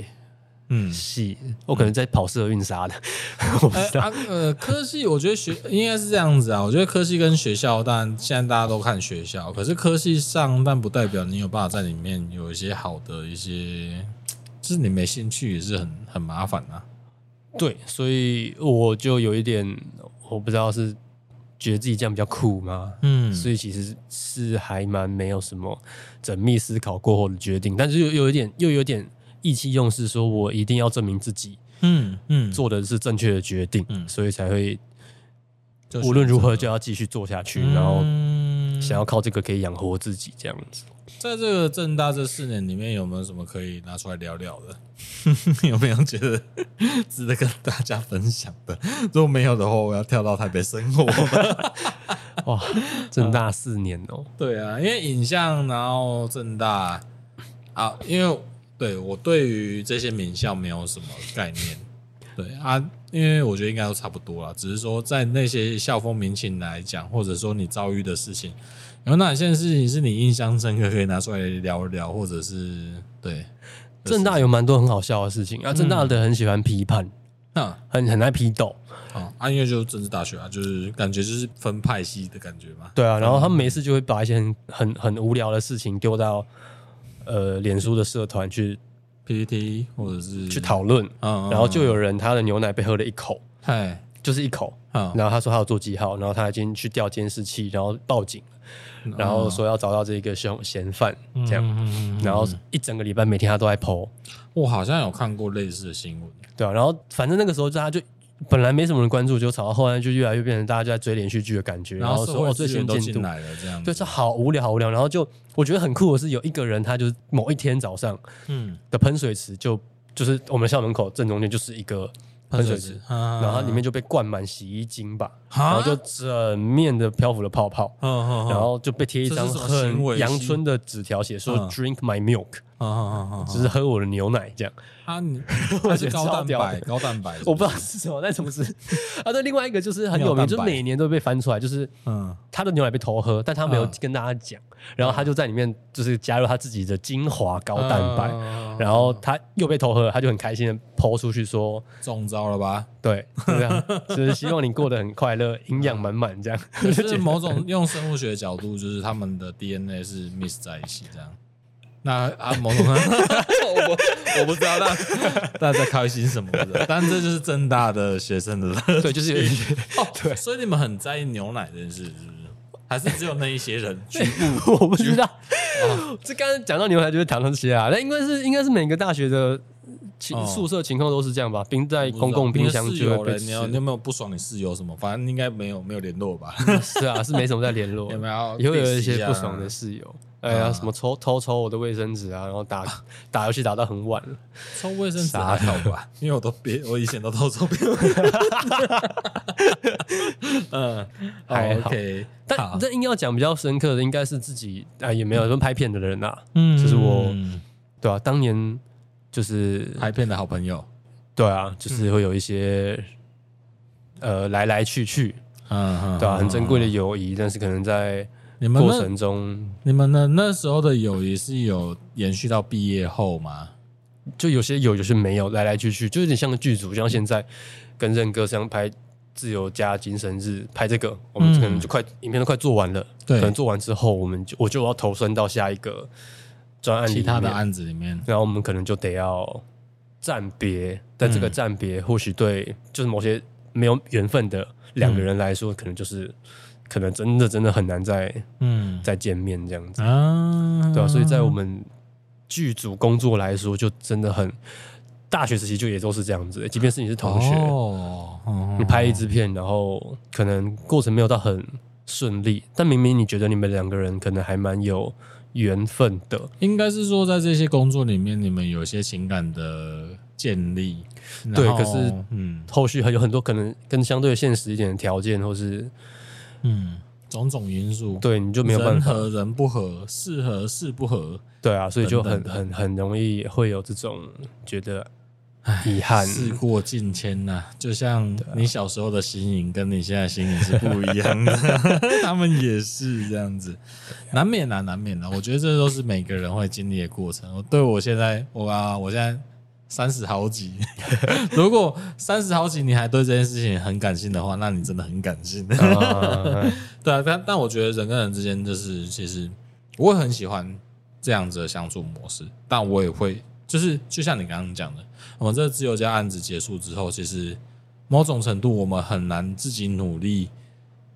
嗯系，我可能在跑社运啥的，我不知道。呃，科系我觉得学应该是这样子啊。我觉得科系跟学校，但现在大家都看学校，可是科系上，但不代表你有办法在里面有一些好的一些，就是你没兴趣也是很很麻烦啊。对，所以我就有一点，我不知道是。觉得自己这样比较酷吗？嗯，所以其实是还蛮没有什么缜密思考过后的决定，但是又有一点又有点意气用事，说我一定要证明自己，嗯嗯，做的是正确的决定，嗯，所以才会无论如何就要继续做下去，然后想要靠这个可以养活自己这样子。在这个正大这四年里面，有没有什么可以拿出来聊聊的？有没有觉得值得跟大家分享的？如果没有的话，我要跳到台北生活。哇，正大四年哦、喔。对啊，因为影像，然后正大啊，因为对我对于这些名校没有什么概念。对啊，因为我觉得应该都差不多啦，只是说在那些校风民情来讲，或者说你遭遇的事情。有哪件事情是你印象深刻，可以拿出来聊一聊，或者是对？正大有蛮多很好笑的事情啊，正大的很喜欢批判，嗯，很很爱批斗。啊，因为就是政治大学啊，就是感觉就是分派系的感觉嘛。对啊，然后他们每次就会把一些很很很无聊的事情丢到呃脸书的社团去 PPT 或者是去讨论，嗯，然后就有人他的牛奶被喝了一口，嗨，就是一口，然后他说他要做记号，然后他已经去调监视器，然后报警，然后说要找到这个凶嫌犯，这样，然后一整个礼拜每天他都在 po，我好像有看过类似的新闻，对啊，然后反正那个时候他就。本来没什么人关注，就吵到后来就越来越变成大家就在追连续剧的感觉，然后说哦最新进度来了这样，就是好无聊好无聊，然后就我觉得很酷的是有一个人，他就是某一天早上，嗯。的喷水池就就是我们校门口正中间就是一个喷水池，然后里面就被灌满洗衣精吧，然后就整面的漂浮了泡泡，然后就被贴一张很阳春的纸条，写说 Drink my milk，就是喝我的牛奶这样。啊，你 还是高蛋白，高蛋白，我不知道是什么，但总之啊，对，另外一个就是很有名，就每年都被翻出来，就是嗯，他的牛奶被偷喝，但他没有跟大家讲，然后他就在里面就是加入他自己的精华高蛋白，然后他又被偷喝，他就很开心的抛出去说中招了吧？对，这样，就是希望你过得很快乐，营养满满这样。就是某种用生物学的角度，就是他们的 DNA 是 mix 在一起这样。那啊，某种，我我不知道，那 大家在开心什么的？但这就是正大的学生的，对，就是有一些哦，对，所以你们很在意牛奶这件事，是不是？还是只有那一些人？我不知道。这刚刚讲到牛奶，就是谈这些啊。那应该是应该是每个大学的情宿舍情况都是这样吧？冰在公共冰箱就会被。你有你有没有不爽？你室友什么？反正应该没有没有联络吧？是啊，是没什么在联络。有没有？以后有一些不爽的室友。哎呀，什么抽偷抽我的卫生纸啊，然后打打游戏打到很晚了，抽卫生纸还好吧？因为我都别，我以前都偷抽别人。嗯，还 OK。但这硬要讲比较深刻的，应该是自己啊，也没有说拍片的人呐。嗯，就是我，对啊，当年就是拍片的好朋友。对啊，就是会有一些呃来来去去，嗯，对啊，很珍贵的友谊，但是可能在。你们过程中，你们的那时候的友谊是有延续到毕业后吗？就有些有，有些没有，来来去去，就有点像个剧组，像现在跟任哥这样拍《自由加精神日》拍这个，我们可能就快、嗯、影片都快做完了，对，可能做完之后，我们就我就要投身到下一个专案，其他的案子里面，然后我们可能就得要暂别，但这个暂别或许对就是某些没有缘分的两个人来说，嗯、可能就是。可能真的真的很难再嗯再见面这样子啊，对啊，所以在我们剧组工作来说，就真的很大学时期就也都是这样子。即便是你是同学，哦，你拍一支片，然后可能过程没有到很顺利，但明明你觉得你们两个人可能还蛮有缘分的。应该是说，在这些工作里面，你们有一些情感的建立。对，可是嗯，后续还有很多可能跟相对现实一点的条件，或是。嗯，种种因素，对，你就没有办法，人和人不合，事合事不合，对啊，所以就很很很容易会有这种觉得遗憾。事过境迁呐，就像你小时候的心影跟你现在心影是不一样的，他们也是这样子，难免啊，难免啊。我觉得这都是每个人会经历的过程。我对我现在，我啊，我现在。三十好几，如果三十好几你还对这件事情很感性的话，那你真的很感性。对啊，但但我觉得人跟人之间就是，其实我也很喜欢这样子的相处模式，但我也会就是，就像你刚刚讲的，我们这个自由家案子结束之后，其实某种程度我们很难自己努力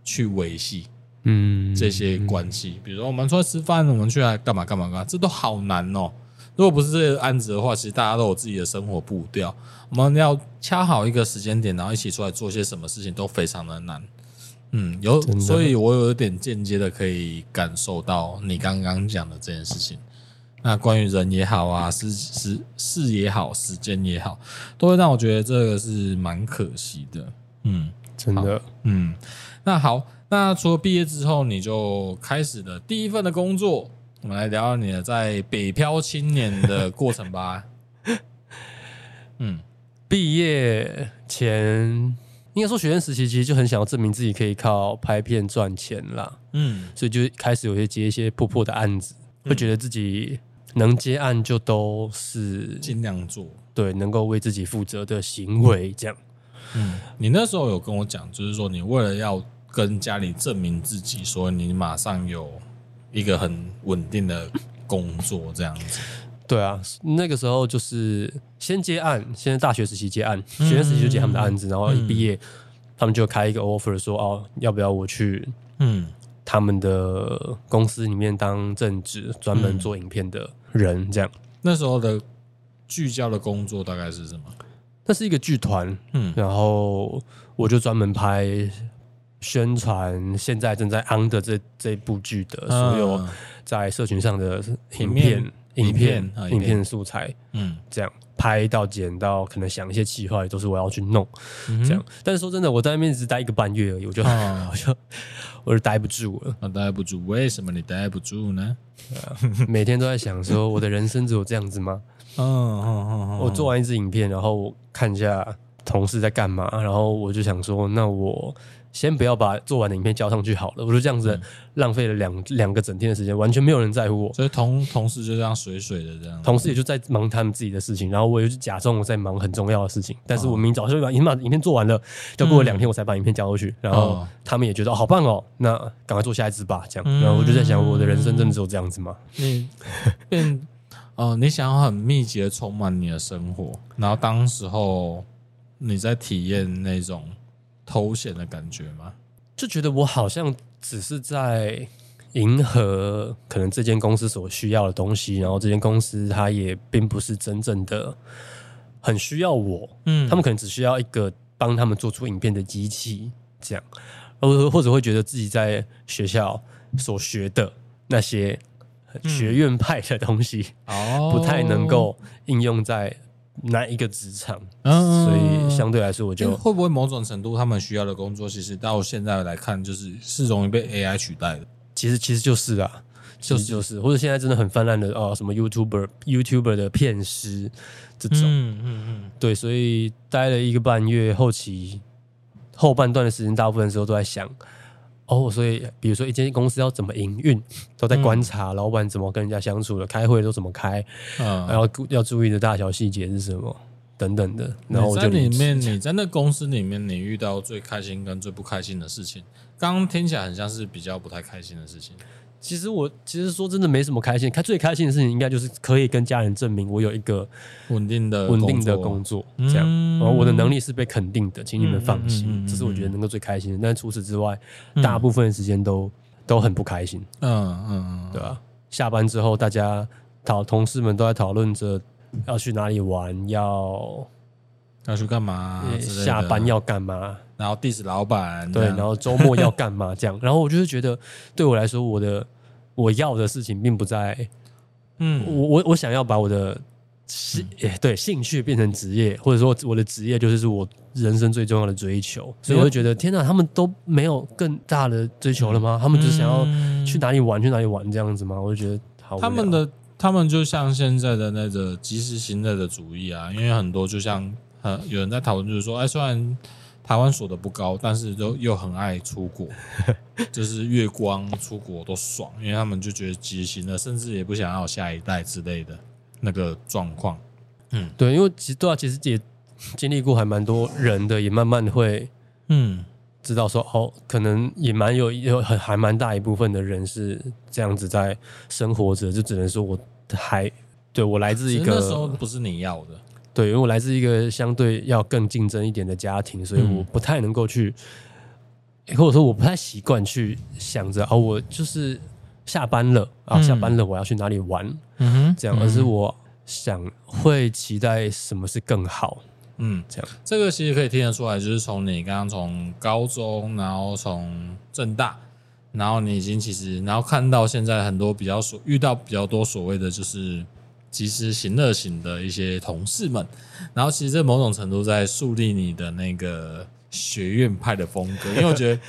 去维系，嗯，这些关系。比如说我们出来吃饭，我们去来干嘛干嘛干嘛，这都好难哦。如果不是这个案子的话，其实大家都有自己的生活步调。我们要掐好一个时间点，然后一起出来做些什么事情，都非常的难。嗯，有，所以我有一点间接的可以感受到你刚刚讲的这件事情。那关于人也好啊，事事事也好，时间也好，都会让我觉得这个是蛮可惜的。嗯，真的。嗯，那好，那除了毕业之后，你就开始了第一份的工作。我们来聊聊你的在北漂青年的过程吧。嗯，毕业前应该说学生时期其实就很想要证明自己可以靠拍片赚钱啦。嗯，所以就开始有些接一些破破的案子，会觉得自己能接案就都是尽量做，对，能够为自己负责的行为这样。嗯，你那时候有跟我讲，就是说你为了要跟家里证明自己，说你马上有一个很稳定的工作这样子。对啊，那个时候就是先接案，先大学时期接案，学生时期就接他们的案子，嗯、然后一毕业，嗯、他们就开一个 offer 说哦，要不要我去嗯他们的公司里面当正职，专门做影片的人这样。那时候的聚焦的工作大概是什么？那是一个剧团，嗯，然后我就专门拍宣传现在正在 on 的这这部剧的所有在社群上的影片、影片、影片素材，嗯，这样拍到剪到，可能想一些企划都是我要去弄，这样。但是说真的，我在那边只待一个半月而已，我就 我就我就待不住了，待不住。为什么你待不住呢？每天都在想说，我的人生只有这样子吗？嗯嗯嗯嗯，我做完一支影片，然后我看一下同事在干嘛，然后我就想说，那我先不要把做完的影片交上去好了。我就这样子浪费了两两个整天的时间，完全没有人在乎我。所以同同事就这样水水的这样，同事也就在忙他们自己的事情，然后我就假装我在忙很重要的事情。但是我明明早就把已经把影片做完了，要过了两天我才把影片交过去，然后他们也觉得好棒哦，那赶快做下一支吧，这样。然后我就在想，我的人生真的只有这样子吗？嗯，变。哦，你想要很密集的充满你的生活，然后当时候你在体验那种偷闲的感觉吗？就觉得我好像只是在迎合可能这间公司所需要的东西，然后这间公司它也并不是真正的很需要我，嗯，他们可能只需要一个帮他们做出影片的机器，这样，或或者会觉得自己在学校所学的那些。学院派的东西哦，不太能够应用在哪一个职场，嗯，所以相对来说，我就会不会某种程度他们需要的工作，其实到现在来看，就是是容易被 AI 取代的。其实其实就是啊，就是就是，或者现在真的很泛滥的哦，什么 YouTuber YouTuber 的片师这种，嗯嗯嗯，对，所以待了一个半月，后期后半段的时间，大部分时候都在想。哦，所以比如说一间公司要怎么营运，都在观察老板怎么跟人家相处的，开会都怎么开，嗯，然后要注意的大小细节是什么等等的。然后我就在里面，你在那公司里面，你遇到最开心跟最不开心的事情，刚刚听起来很像是比较不太开心的事情。其实我其实说真的没什么开心，开最开心的事情应该就是可以跟家人证明我有一个稳定的稳定的工作，这样，然后我的能力是被肯定的，请你们放心，这是我觉得能够最开心的。但是除此之外，大部分的时间都都很不开心。嗯嗯，对吧？下班之后，大家讨同事们都在讨论着要去哪里玩，要要去干嘛，下班要干嘛。然后 diss 老板，对，然后周末要干嘛 这样？然后我就是觉得，对我来说，我的我要的事情并不在，嗯，我我我想要把我的兴，对兴趣变成职业，或者说我的职业就是是我人生最重要的追求。所以我就觉得，天哪，他们都没有更大的追求了吗？他们只想要去哪里玩，去哪里玩这样子吗？我就觉得，好，他们的他们就像现在的那个及时行乐的主义啊，因为很多就像呃有人在讨论，就是说，哎，虽然。台湾所得不高，但是都又很爱出国，就是月光出国都爽，因为他们就觉得畸形了，甚至也不想要下一代之类的那个状况。嗯，对，因为其实对啊，其实也经历过还蛮多人的，也慢慢会嗯知道说哦，可能也蛮有有很还蛮大一部分的人是这样子在生活着，就只能说我还对我来自一个那时候不是你要的。对，因为我来自一个相对要更竞争一点的家庭，所以我不太能够去，或者说我不太习惯去想着哦，我就是下班了啊，下班了我要去哪里玩，嗯哼，这样，而是我想会期待什么是更好，嗯，这样，这个其实可以听得出来，就是从你刚刚从高中，然后从正大，然后你已经其实，然后看到现在很多比较所遇到比较多所谓的就是。及时行乐型的一些同事们，然后其实这某种程度在树立你的那个学院派的风格，因为我觉得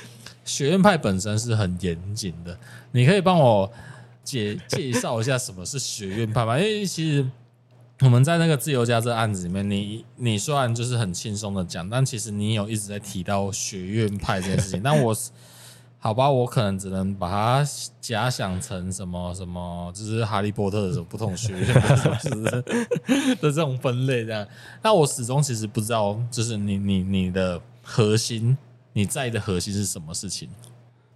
学院派本身是很严谨的。你可以帮我介介绍一下什么是学院派吗？因为其实我们在那个自由家这案子里面，你你虽然就是很轻松的讲，但其实你有一直在提到学院派这件事情。但我好吧，我可能只能把它假想成什么什么，就是哈利波特的什么不同学院的这种分类这样。那我始终其实不知道，就是你你你的核心，你在意的核心是什么事情？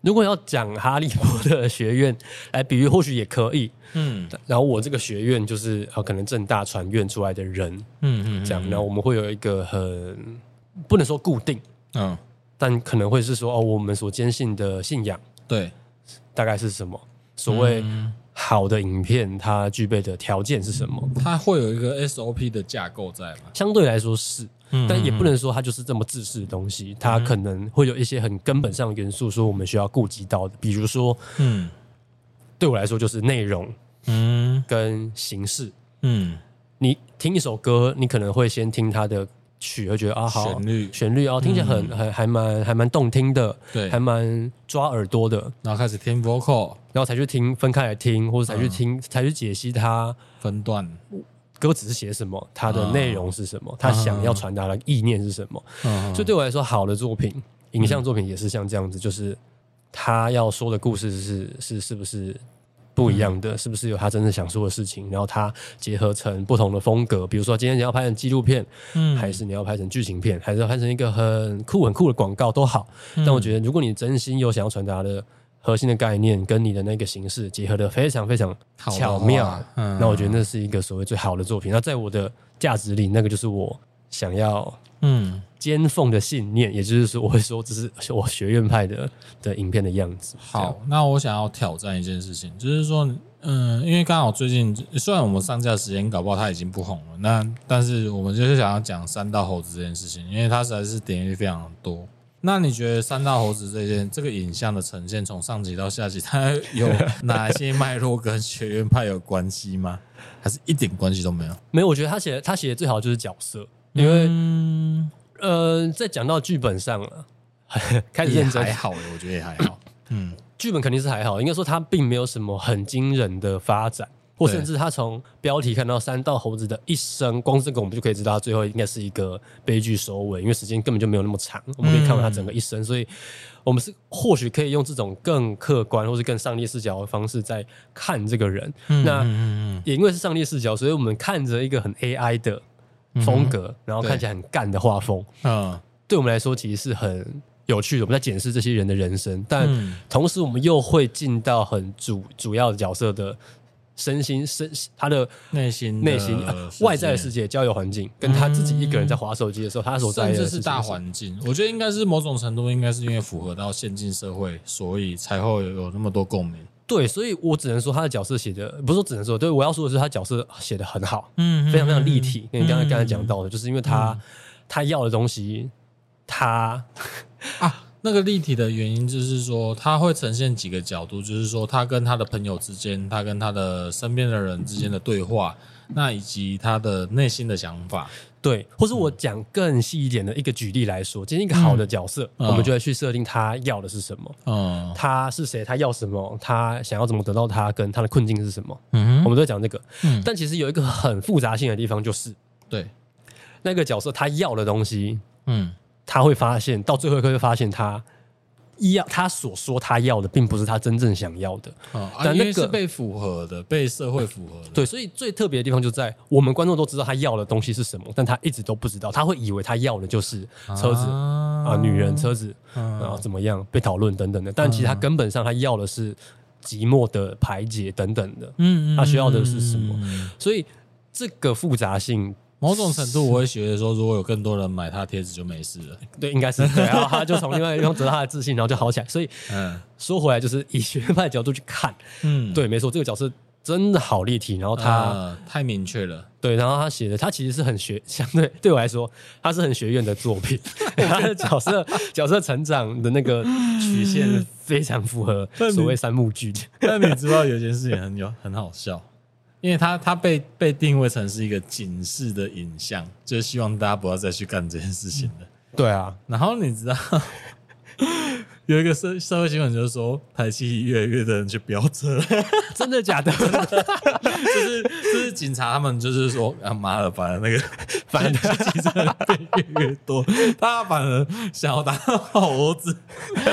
如果要讲哈利波特学院来比喻，或许也可以。嗯，然后我这个学院就是呃，可能正大传院出来的人，嗯嗯，这样。然后我们会有一个很不能说固定，嗯，但可能会是说哦，我们所坚信的信仰，对，大概是什么？所谓好的影片，它具备的条件是什么？它会有一个 SOP 的架构在吗？相对来说是。但也不能说它就是这么自私的东西，它可能会有一些很根本上的元素，说我们需要顾及到的，比如说，嗯，对我来说就是内容，嗯，跟形式，嗯，你听一首歌，你可能会先听它的曲，会觉得啊，好，旋律，旋律啊，听起来很很还蛮还蛮动听的，对，还蛮抓耳朵的，然后开始听 vocal，然后才去听分开来听，或者才去听才去解析它分段。歌词是写什么？它的内容是什么？他想要传达的意念是什么？所以对我来说，好的作品，影像作品也是像这样子，就是他要说的故事是是是不是不一样的？是不是有他真正想说的事情？然后他结合成不同的风格，比如说今天你要拍成纪录片，嗯，还是你要拍成剧情片，还是要拍成一个很酷很酷的广告都好。但我觉得，如果你真心有想要传达的。核心的概念跟你的那个形式结合的非常非常巧妙，嗯，那我觉得那是一个所谓最好的作品。那在我的价值里，那个就是我想要嗯坚奉的信念，也就是说，我会说这是我学院派的的影片的样子。好，那我想要挑战一件事情，就是说，嗯，因为刚好最近虽然我们上架时间搞不好它已经不红了，那但是我们就是想要讲三道猴子这件事情，因为它实在是点击率非常多。那你觉得三道猴子这件这个影像的呈现，从上集到下集，它有哪些脉络跟学院派有关系吗？还是一点关系都没有？没有，我觉得他写的他写的最好就是角色，因为、嗯、呃，在讲到剧本上了，开始认真还好，我觉得也还好。嗯，剧本肯定是还好，应该说他并没有什么很惊人的发展。或甚至他从标题看到三道猴子的一生，光这个我们就可以知道，他最后应该是一个悲剧收尾，因为时间根本就没有那么长，我们可以看到他整个一生。所以，我们是或许可以用这种更客观，或是更上帝视角的方式在看这个人。那也因为是上帝视角，所以我们看着一个很 AI 的风格，然后看起来很干的画风，嗯，对我们来说其实是很有趣的。我们在检视这些人的人生，但同时我们又会进到很主主要的角色的。身心身他的内心内心外在的世界交友环境，跟他自己一个人在滑手机的时候，他所在的甚至是大环境，我觉得应该是某种程度，应该是因为符合到现今社会，所以才会有那么多共鸣。对，所以我只能说他的角色写的，不是说只能说，对，我要说的是他角色写的很好，嗯，非常非常立体。跟你刚才刚才讲到的，就是因为他他要的东西，他 啊。那个立体的原因就是说，他会呈现几个角度，就是说他跟他的朋友之间，他跟他的身边的人之间的对话，那以及他的内心的想法。对，或是我讲更细一点的一个举例来说，今天一个好的角色，嗯、我们就会去设定他要的是什么，嗯，他是谁，他要什么，他想要怎么得到他，跟他的困境是什么，嗯，我们都在讲这个。嗯，但其实有一个很复杂性的地方，就是对那个角色他要的东西，嗯。他会发现，到最后一刻会发现，他要他所说他要的，并不是他真正想要的。啊，但那个是被符合的，被社会符合的。对，所以最特别的地方就在我们观众都知道他要的东西是什么，但他一直都不知道，他会以为他要的就是车子啊、呃，女人、车子，然后怎么样被讨论等等的。但其实他根本上他要的是寂寞的排解等等的。嗯，他需要的是什么？所以这个复杂性。某种程度，我会觉得说，如果有更多人买他贴纸，就没事了。对，应该是对。然后他就从另外一个地方得到他的自信，然后就好起来。所以，嗯，说回来，就是以学院派的角度去看，嗯，对，没错，这个角色真的好立体。然后他、呃、太明确了，对。然后他写的，他其实是很学，相对对我来说，他是很学院的作品。他的角色角色成长的那个曲线非常符合 所谓三幕剧。但你知道有件事情很有很好笑。因为他他被被定位成是一个警示的影像，就是希望大家不要再去干这件事情了。对啊，然后你知道，有一个社社会新闻，就是说台七越来越多人去飙车，真的假的？就是就是警察他们就是说啊妈的，反而那个反正骑车变越来越多，他反而想要当猴子。因为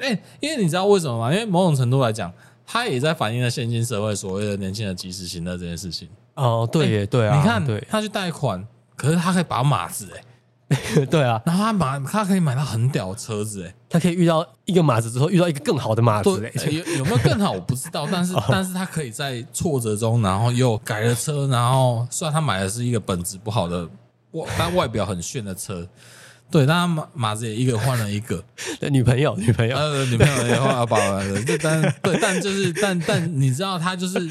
哎、欸，因为你知道为什么吗？因为某种程度来讲，他也在反映了现今社会所谓的年轻人及时行乐这件事情。哦，对耶，对啊，你看，对，他去贷款，可是他可以把马子哎。对啊，然后他买，他可以买到很屌的车子，哎，他可以遇到一个马子之后，遇到一个更好的马子，哎，有有没有更好我不知道，但是 但是他可以在挫折中，然后又改了车，然后虽然他买的是一个本质不好的外，但外表很炫的车，对，但他马马子也一个换了一个，对，女朋友女朋友。呃女朋友也换了宝来的，这 但对，但就是但但你知道他就是。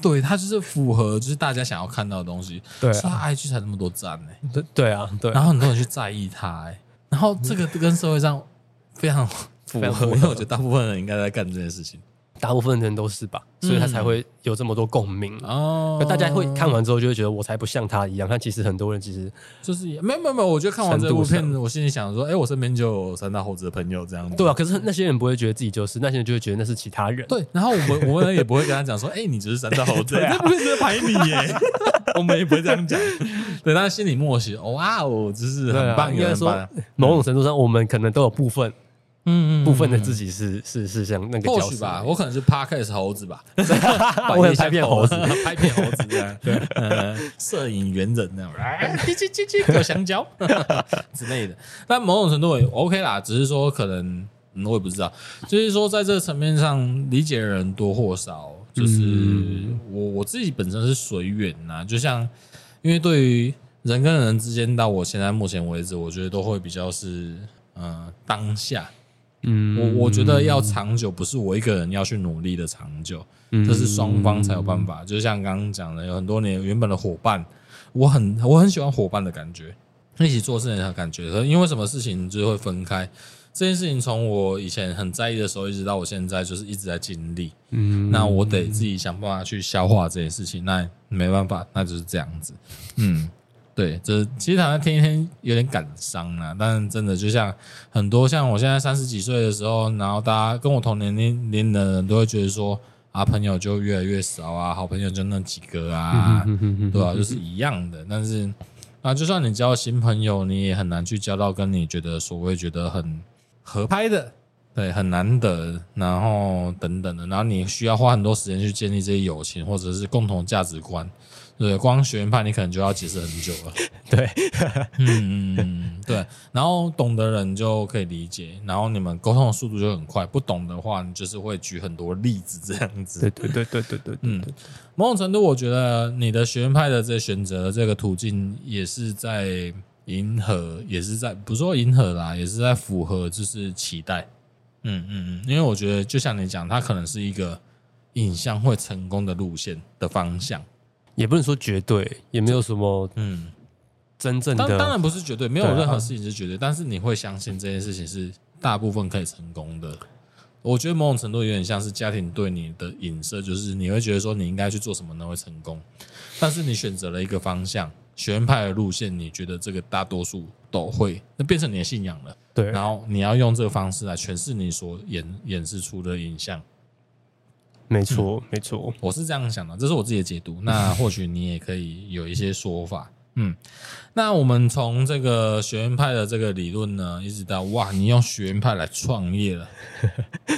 对，他就是符合就是大家想要看到的东西，对、啊，所以他 IG 才那么多赞呢。对对啊，对，然后很多人去在意他，哎，然后这个跟社会上非常符合，因为我觉得大部分人应该在干这件事情。大部分人都是吧，所以他才会有这么多共鸣哦。大家会看完之后就会觉得我才不像他一样。但其实很多人其实就是没有没有没有。我觉得看完这部片子，我心里想说，哎，我身边就有三大猴子的朋友这样子。对啊，可是那些人不会觉得自己就是，那些人就会觉得那是其他人。对，然后我们 我们也不会跟他讲说，哎，你只是三大猴子，这部片子在排你耶。我们也不会这样讲。对，但是心里默许，哇哦，就是很棒。应该说，某种程度上，我们可能都有部分。嗯嗯，部分的自己是是是像那个角色，或许吧，我可能是 Podcast 猴子吧，我也拍片猴子，拍片猴子这样，对，摄影猿人那样，叽叽叽叽，有香蕉。之类的。但某种程度也 OK 啦，只是说可能我也不知道，就是说在这个层面上理解的人多或少，就是我我自己本身是随缘呐，就像因为对于人跟人之间，到我现在目前为止，我觉得都会比较是嗯当下。嗯，我我觉得要长久，不是我一个人要去努力的长久，这是双方才有办法。就像刚刚讲的，有很多年原本的伙伴，我很我很喜欢伙伴的感觉，一起做事情的感觉。因为什么事情就会分开，这件事情从我以前很在意的时候，一直到我现在就是一直在经历。嗯，那我得自己想办法去消化这件事情。那没办法，那就是这样子。嗯。对，这其实好像天天有点感伤啊，但真的就像很多像我现在三十几岁的时候，然后大家跟我同年龄龄的人都会觉得说啊，朋友就越来越少啊，好朋友就那几个啊，对吧？就是一样的。但是啊，就算你交新朋友，你也很难去交到跟你觉得所谓觉得很合拍的，对，很难得，然后等等的，然后你需要花很多时间去建立这些友情或者是共同价值观。对，光学院派你可能就要解释很久了。对，嗯嗯对。然后懂的人就可以理解，然后你们沟通的速度就很快。不懂的话，你就是会举很多例子这样子。对对对对对对，嗯。某种程度，我觉得你的学院派的这选择这个途径，也是在迎合，也是在不说迎合啦，也是在符合就是期待。嗯嗯嗯，因为我觉得就像你讲，它可能是一个影像会成功的路线的方向。也不能说绝对，也没有什么嗯，真正的。当当然不是绝对，没有任何事情是绝对。但是你会相信这件事情是大部分可以成功的。我觉得某种程度有点像是家庭对你的影射，就是你会觉得说你应该去做什么能会成功。但是你选择了一个方向，学院派的路线，你觉得这个大多数都会，那变成你的信仰了。对，然后你要用这个方式来诠释你所演演示出的影像。没错，嗯、没错，我是这样想的，这是我自己的解读。那 或许你也可以有一些说法。嗯，那我们从这个学院派的这个理论呢，一直到哇，你用学院派来创业了，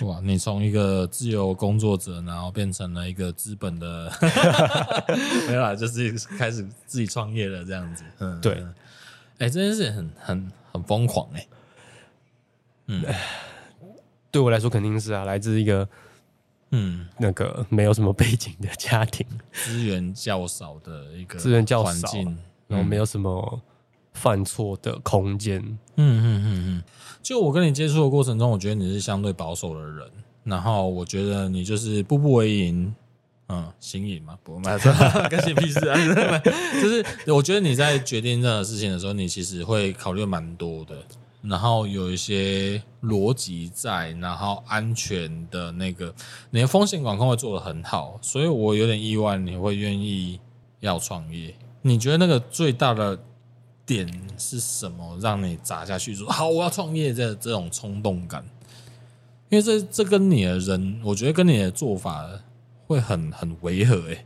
哇，你从一个自由工作者，然后变成了一个资本的，没有啦，就是开始自己创业了这样子。嗯，对，哎、欸，这件事很很很疯狂哎、欸。嗯，对我来说肯定是啊，来自一个。嗯，那个没有什么背景的家庭，资源较少的一个资源较少，然后没有什么犯错的空间。嗯嗯嗯嗯，就我跟你接触的过程中，我觉得你是相对保守的人，然后我觉得你就是步步为营，嗯，行营嘛，不买这干些屁事啊！就是我觉得你在决定任何事情的时候，你其实会考虑蛮多的。然后有一些逻辑在，然后安全的那个，你的风险管控会做得很好，所以我有点意外你会愿意要创业。你觉得那个最大的点是什么，让你砸下去说好我要创业？这这种冲动感，因为这这跟你的人，我觉得跟你的做法会很很违和哎。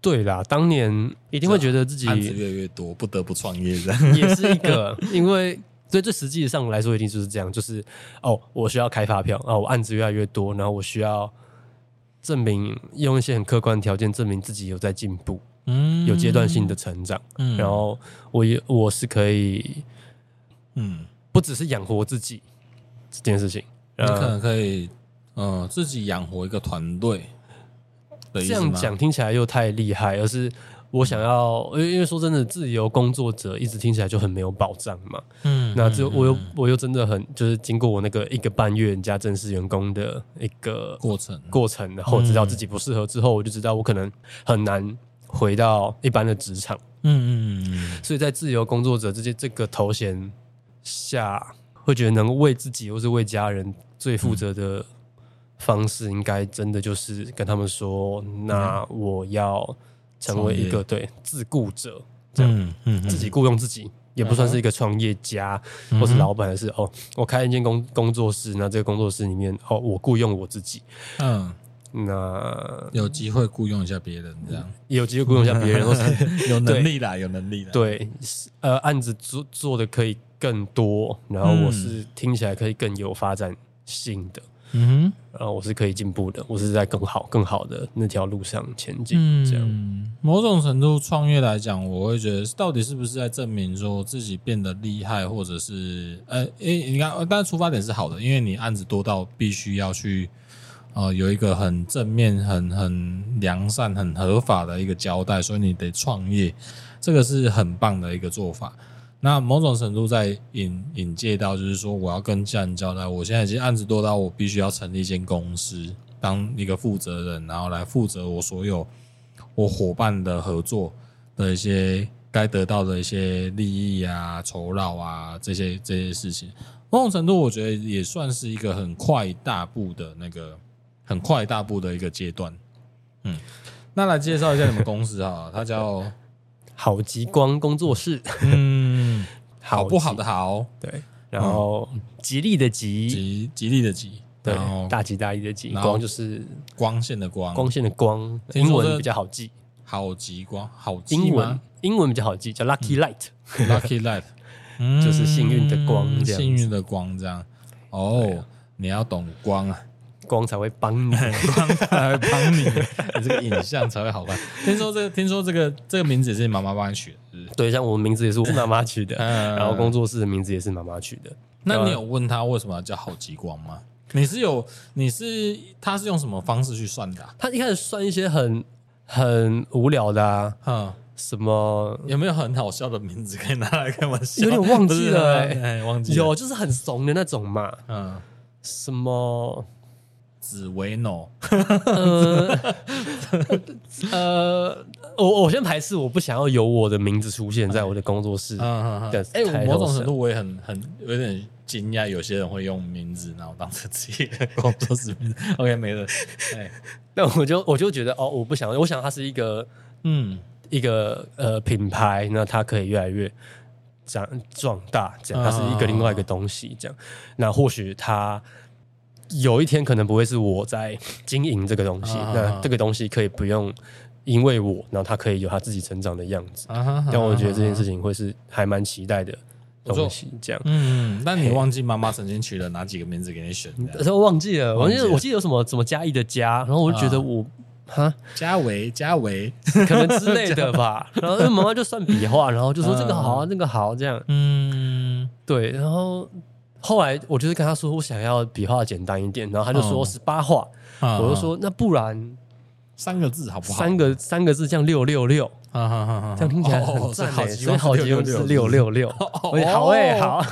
对啦，当年一定会觉得自己 案子越来越多，不得不创业的，也是一个，因为对这实际上来说，一定就是这样，就是哦，我需要开发票啊，我案子越来越多，然后我需要证明，用一些很客观的条件证明自己有在进步，嗯，有阶段性的成长，嗯，然后我也我是可以，嗯，不只是养活自己这件事情，你可能可以，嗯、呃，自己养活一个团队。这样讲听起来又太厉害，而是我想要，因为因为说真的，自由工作者一直听起来就很没有保障嘛。嗯，那就我又我又真的很就是经过我那个一个半月人家正式员工的一个过程过程，然后知道自己不适合之后，我就知道我可能很难回到一般的职场。嗯嗯嗯，所以在自由工作者这些这个头衔下，会觉得能为自己或是为家人最负责的。方式应该真的就是跟他们说，那我要成为一个对自雇者，这样，嗯嗯，自己雇佣自己，也不算是一个创业家或是老板，而是哦，我开一间工工作室，那这个工作室里面哦，我雇佣我自己，嗯，那有机会雇佣一下别人，这样。也有机会雇佣一下别人，或是 有能力啦，有能力啦，对，呃，案子做做的可以更多，然后我是听起来可以更有发展性的。嗯哼，啊我是可以进步的，我是在更好、更好的那条路上前进。这样，嗯，某种程度创业来讲，我会觉得到底是不是在证明说自己变得厉害，或者是呃，诶，你看，但是出发点是好的，因为你案子多到必须要去呃有一个很正面、很很良善、很合法的一个交代，所以你得创业，这个是很棒的一个做法。那某种程度在引引介到，就是说我要跟家人交代，我现在已经案子多到我必须要成立一间公司，当一个负责人，然后来负责我所有我伙伴的合作的一些该得到的一些利益啊、酬劳啊这些这些事情。某种程度，我觉得也算是一个很快大步的那个很快大步的一个阶段。嗯，那来介绍一下你们公司啊，它叫。好极光工作室，嗯，好不好的好，对，然后吉利的吉，吉吉利的吉，对，大吉大利的吉，光就是光线的光，光线的光，英文比较好记，好极光，好英文英文比较好记，叫 Lucky Light，Lucky Light，就是幸运的光，幸运的光这样，哦，你要懂光啊。光才会帮你，光才会帮你，你这个影像才会好看。听说这个，听说这个这个名字也是你妈妈帮你取的，是不是？对，像我的名字也是我妈妈取的，然后工作室的名字也是妈妈取的。那你有问他为什么要叫好极光吗？你是有，你是他是用什么方式去算的？他一开始算一些很很无聊的啊，嗯，什么有没有很好笑的名字可以拿来开玩笑？有点忘记了，哎，忘记有，就是很怂的那种嘛，嗯，什么？紫薇 no，呃，呃，我我先排斥，我不想要有我的名字出现在我的工作室。嗯嗯哎，我某种程度我也很很有点惊讶，有些人会用名字然后当成自己的工作室名字。OK，没了。哎，那我就我就觉得哦，我不想，我想它是一个嗯一个呃品牌，那它可以越来越长壮大，这样它是一个另外一个东西，这样。那或许它。有一天可能不会是我在经营这个东西，那这个东西可以不用因为我，然后它可以有它自己成长的样子。但我觉得这件事情会是还蛮期待的东西。这样，嗯，但你忘记妈妈曾经取了哪几个名字给你选？我忘记了，我记得我记得有什么什么嘉义的嘉，然后我就觉得我哈嘉维嘉维可能之类的吧。然后妈妈就算笔画，然后就说这个好，那个好，这样。嗯，对，然后。后来我就是跟他说，我想要笔画简单一点，然后他就说十八画，我就说那不然三个字好不好？三个三个字这样六六。六，这样听起来很赞欸，所以好极光是六六六，好哎好。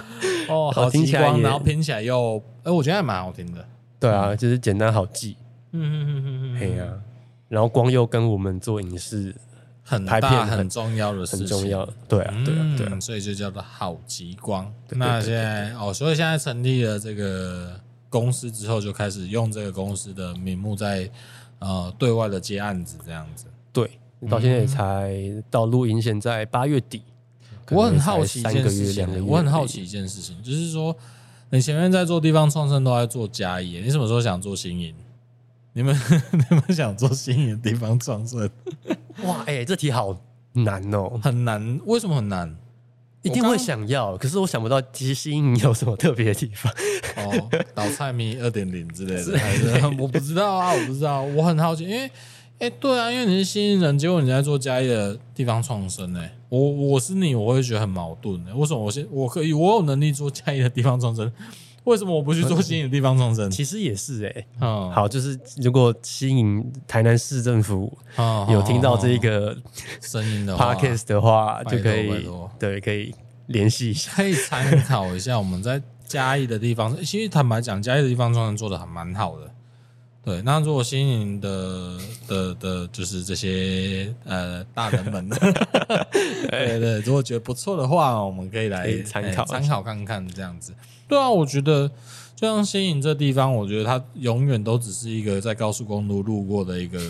哦，好听起来，然后拼起来又哎，我觉得还蛮好听的。对啊，就是简单好记，嗯嗯嗯嗯嗯，嘿呀，然后光又跟我们做影视。很大很重要的事情，很重要，对啊，对啊，对啊，所以就叫做好极光。那现在哦，所以现在成立了这个公司之后，就开始用这个公司的名目在呃对外的接案子，这样子。对，到现在才到录音，现在八月底。我很好奇一件事情，我很好奇一件事情，就是说你前面在做地方创生，都在做嘉义，你什么时候想做新营？你们 你们想做新营的地方创生？哇，哎、欸，这题好难哦，很难。为什么很难？一定会想要，可是我想不到其实新营有什么特别的地方。哦，倒菜米二点零之类的，还是 我不知道啊，我不知道。我很好奇，因为，哎、欸，对啊，因为你是新营人，结果你在做嘉义的地方创生，哎，我我是你，我会觉得很矛盾。为什么我先我可以，我有能力做嘉义的地方创生？为什么我不去做新营的地方创生？其实也是哎、欸，嗯，好，就是如果新营台南市政府有听到这个声音的 podcast 的话，就可以对，可以联系一下，可以参考一下我们在嘉义的地方。其实坦白讲，嘉义的地方创生做的还蛮好的。对，那如果新营的的的，就是这些呃大人们，对对，如果觉得不错的话，我们可以来参考参考看看这样子。对啊，我觉得就像新营这地方，我觉得它永远都只是一个在高速公路路过的一个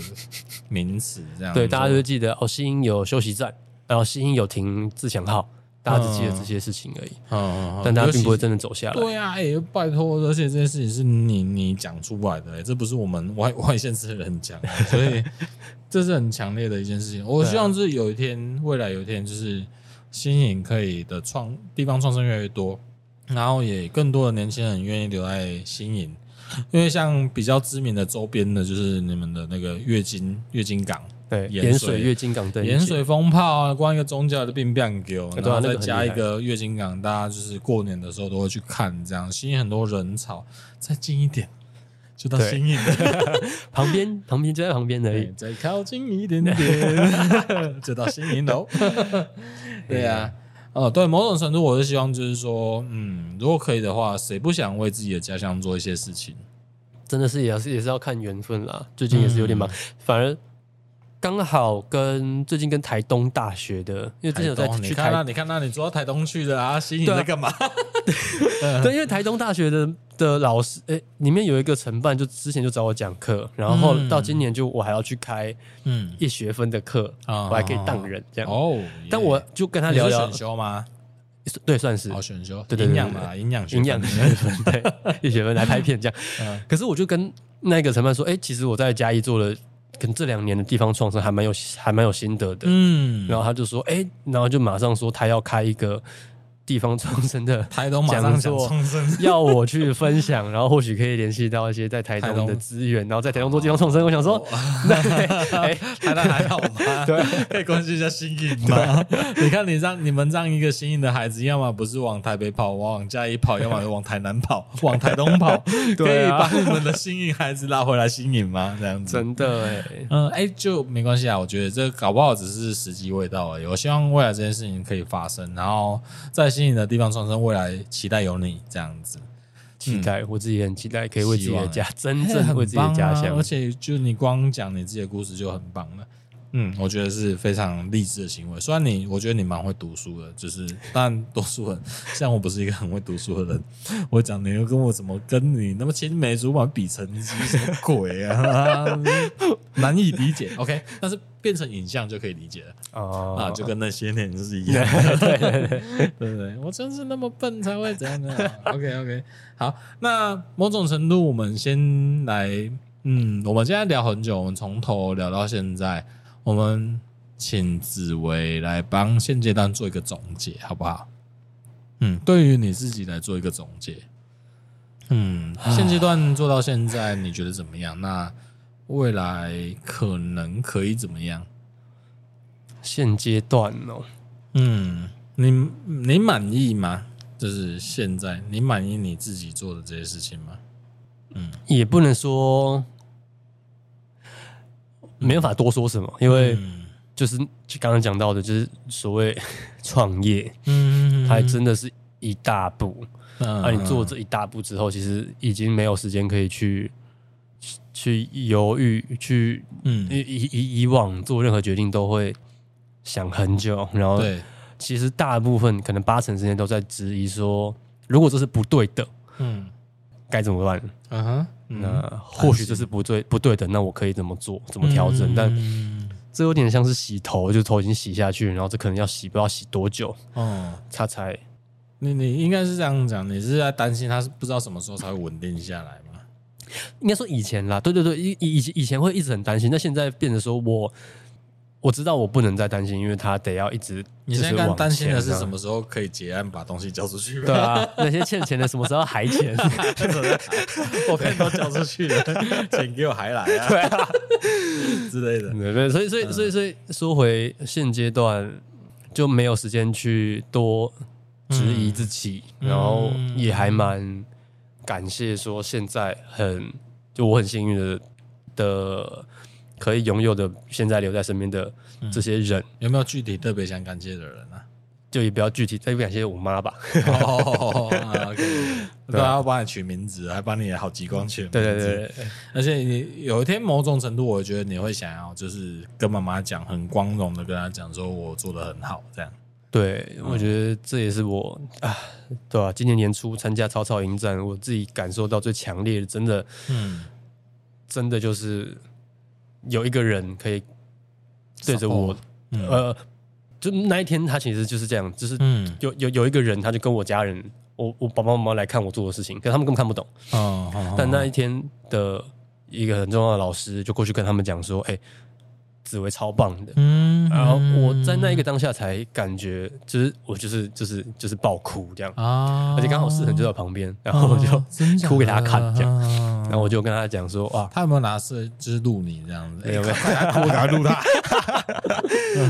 名词，这样。对，大家就会记得哦，新营有休息站，然后新营有停自强号，大家只记得这些事情而已。嗯嗯嗯。但大家并不会真的走下来。对啊，哎、欸，拜托，而且这件事情是你你讲出来的，这不是我们外 外县市的人讲，所以 这是很强烈的一件事情。我希望是有一天，未来有一天，就是新颖可以的创地方创生越来越多。然后也更多的年轻人愿意留在新颖，因为像比较知名的周边的，就是你们的那个月经月经港，对，盐水月津港对，盐水风炮啊，光一个宗教的病变给，然后再加一个月津港，大家就是过年的时候都会去看，这样吸引很多人潮。再近一点，就到新营 旁边，旁边就在旁边而已，再靠近一点点，就到新营楼。对呀、啊。哦，对，某种程度我是希望，就是说，嗯，如果可以的话，谁不想为自己的家乡做一些事情？真的是也是也是要看缘分啦。最近也是有点忙，嗯、反而刚好跟最近跟台东大学的，因为之前有在去台，那，你看那，你坐到台东去的啊？新营在干嘛？对，因为台东大学的的老师，哎，里面有一个承办，就之前就找我讲课，然后到今年就我还要去开嗯一学分的课，我还可以当人这样哦。但我就跟他聊聊选修吗？对，算是好选修，对营养嘛，营养营养学分，对一学分来拍片这样。可是我就跟那个承办说，哎，其实我在嘉义做了，可能这两年的地方创生还蛮有还蛮有心得的，嗯。然后他就说，哎，然后就马上说他要开一个。地方创生的 台东马上想创生，要我去分享，然后或许可以联系到一些在台东的资源，然后在台东做地方创生。我想说，那哎，台东还好吗？对，可以关心一下新营吗？你看，你让你们让一个新营的孩子，要么不是往台北跑，往嘉义跑，要么往台南跑，往台东跑，可以把你们的新营孩子拉回来新营吗？这样子，真的哎，嗯，哎，就没关系啊。我觉得这搞不好只是时机未到而已。我希望未来这件事情可以发生，然后在。新营的地方创生，未来期待有你这样子，期待我自己很期待，可以为自己的家真正为自己的家乡，而且就你光讲你自己的故事就很棒了。嗯，我觉得是非常励志的行为。虽然你，我觉得你蛮会读书的，就是但多数人像我不是一个很会读书的人，我讲你又跟我怎么跟你那么青梅竹马比成绩什么鬼啊？难以理解。OK，但是变成影像就可以理解了。哦，啊，就跟那些年是一样。对对对对 对，我真是那么笨才会这样呢。OK OK，好，那某种程度我们先来，嗯，我们现在聊很久，我们从头聊到现在。我们请紫薇来帮现阶段做一个总结，好不好？嗯，对于你自己来做一个总结。嗯，现阶段做到现在，你觉得怎么样？那未来可能可以怎么样？现阶段哦，嗯，你你满意吗？就是现在，你满意你自己做的这些事情吗？嗯，也不能说。没有法多说什么，因为就是刚刚讲到的，就是所谓 创业，嗯，还真的是一大步。啊，你做这一大步之后，其实已经没有时间可以去去犹豫，去嗯，以以以往做任何决定都会想很久，然后其实大部分可能八成时间都在质疑说，如果这是不对的，嗯，该怎么办？嗯哼。那或许这是不对不对的，那我可以怎么做？怎么调整？但这有点像是洗头，就头已经洗下去，然后这可能要洗，不知道洗多久，哦，他才你你应该是这样讲，你是在担心他是不知道什么时候才会稳定下来吗？应该说以前啦，对对对，以以以前会一直很担心，那现在变得说我。我知道我不能再担心，因为他得要一直。你现在担心的是什么时候可以结案把东西交出去？对啊，那些欠钱的什么时候还钱？我看都交出去了，钱给我还来啊？对啊，之类的。对对，所以所以所以所以说回现阶段就没有时间去多质疑自己，嗯、然后也还蛮感谢说现在很就我很幸运的的。可以拥有的，现在留在身边的这些人，嗯、有没有具体特别想感谢的人呢、啊？就也比较具体，特别感谢我妈吧。哦，都要帮你取名字，还帮你好极光取名字。对对对，而且你有一天某种程度，我觉得你会想要，就是跟妈妈讲，很光荣的跟她讲，说我做的很好，这样。对，我觉得这也是我啊，对吧、啊？今年年初参加草草迎战，我自己感受到最强烈的，真的，嗯，真的就是。有一个人可以对着我，嗯、呃，就那一天他其实就是这样，就是有有有一个人，他就跟我家人，我我爸爸妈妈来看我做的事情，可他们根本看不懂。哦哦哦、但那一天的一个很重要的老师就过去跟他们讲说：“哎、欸。”紫薇超棒的，嗯，然后我在那一个当下才感觉，就是我就是就是就是爆哭这样。啊，而且刚好世恒就在旁边，然后我就哭给他看这样，然后我就跟他讲说，哇，他有没有拿摄就是录你这样子？没有没有，哭给他录他，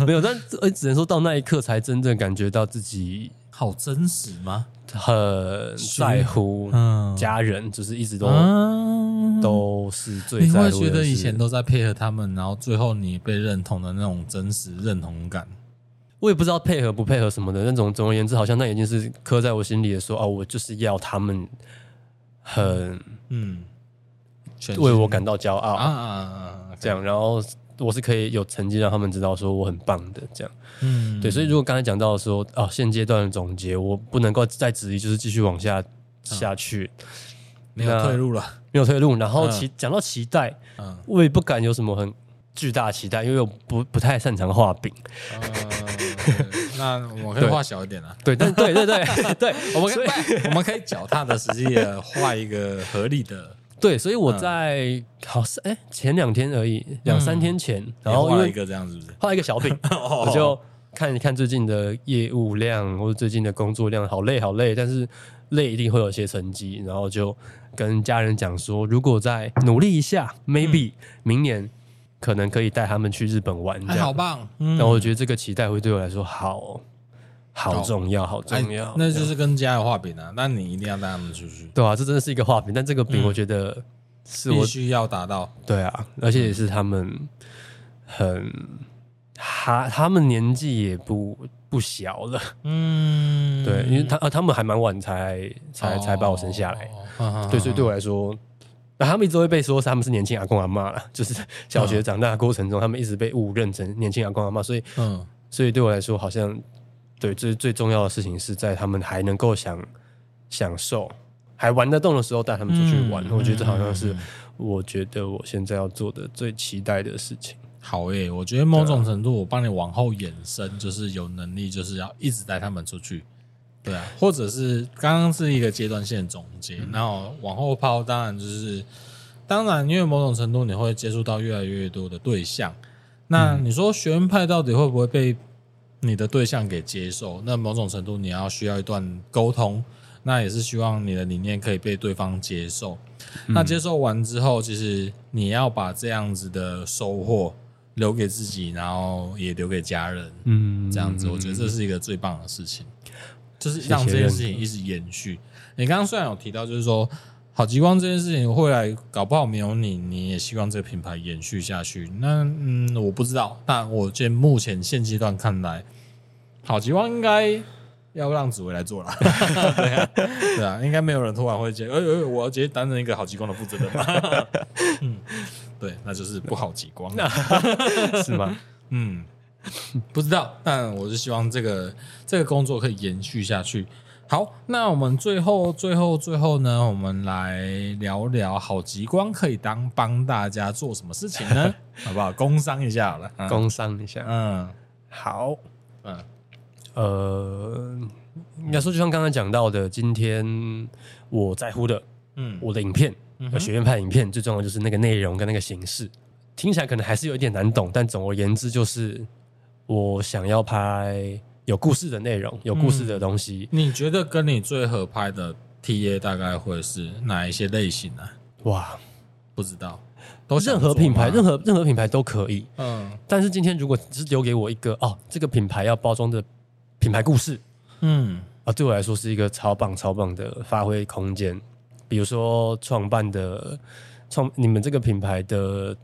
没有，但呃只能说到那一刻才真正感觉到自己好真实吗？很在乎家人，就是一直都都是最。你会觉得以前都在配合他们，然后最后你被认同的那种真实认同感，我也不知道配合不配合什么的那种。总而言之，好像那已经是刻在我心里的，说哦，我就是要他们很嗯，为我感到骄傲啊，这样，然后。我是可以有成绩让他们知道说我很棒的这样，嗯，对，所以如果刚才讲到说哦，现阶段的总结，我不能够再质疑，就是继续往下下去，没有退路了，没有退路。然后期讲到期待，嗯，我也不敢有什么很巨大期待，因为我不不太擅长画饼。那 我可以画小一点啊，对，但对对对对，我们可以 我们可以脚踏的实际的画一个合理的。对，所以我在、嗯、好是哎前两天而已，两三天前，嗯、然后画一个这样子，画一个小饼，我就看一看最近的业务量或者最近的工作量，好累好累，但是累一定会有些成绩，然后就跟家人讲说，如果再努力一下，maybe 明年可能可以带他们去日本玩，这样。好棒。然后我觉得这个期待会对我来说好。好重要，好重要，那就是跟家有画饼啊。那你一定要带他们出去，对啊，这真的是一个画饼，但这个饼我觉得是我必须要达到。对啊，而且也是他们很，他他们年纪也不不小了，嗯，对，因为他他们还蛮晚才才才把我生下来，对，所以对我来说，那他们一直会被说他们是年轻阿公阿妈了，就是小学长大的过程中，他们一直被误认成年轻阿公阿妈，所以，嗯，所以对我来说好像。对，最最重要的事情是在他们还能够享享受、还玩得动的时候带他们出去玩。嗯、我觉得这好像是我觉得我现在要做的最期待的事情。好诶、欸，我觉得某种程度我帮你往后延伸，就是有能力就是要一直带他们出去。对啊，或者是刚刚是一个阶段性的总结，然后往后抛，当然就是当然，因为某种程度你会接触到越来越多的对象。那你说学院派到底会不会被？你的对象给接受，那某种程度你要需要一段沟通，那也是希望你的理念可以被对方接受。嗯、那接受完之后，其实你要把这样子的收获留给自己，然后也留给家人。嗯，这样子，我觉得这是一个最棒的事情，就是让这件事情一直延续。你刚刚虽然有提到，就是说。好极光这件事情，后来搞不好没有你，你也希望这个品牌延续下去。那嗯，我不知道，但我觉得目前现阶段看来，好极光应该要让紫薇来做了。对啊，对啊，应该没有人突然会接，哎哎，我要直接担任一个好极光的负责人吗？嗯，对，那就是不好极光，是吗？嗯，不知道，但我是希望这个这个工作可以延续下去。好，那我们最后、最后、最后呢，我们来聊聊好极光可以当帮大家做什么事情呢？好不好？工商一下好了，工商一下。嗯，好，嗯，呃，应该说就像刚才讲到的，今天我在乎的，嗯，我的影片，嗯，学院派影片，最重要的就是那个内容跟那个形式，听起来可能还是有一点难懂，但总而言之就是我想要拍有故事的内容，有故事的东西。嗯，你觉得跟你最合拍的 TA 大概会是哪一些类型呢？哇，不知道。任何品牌，任何任何品牌都可以。嗯，但是今天如果只是留给我一个哦，这个品牌要包装的品牌故事，嗯啊，对我来说是一个超棒超棒的发挥空间。比如说创办的创，你们这个品牌的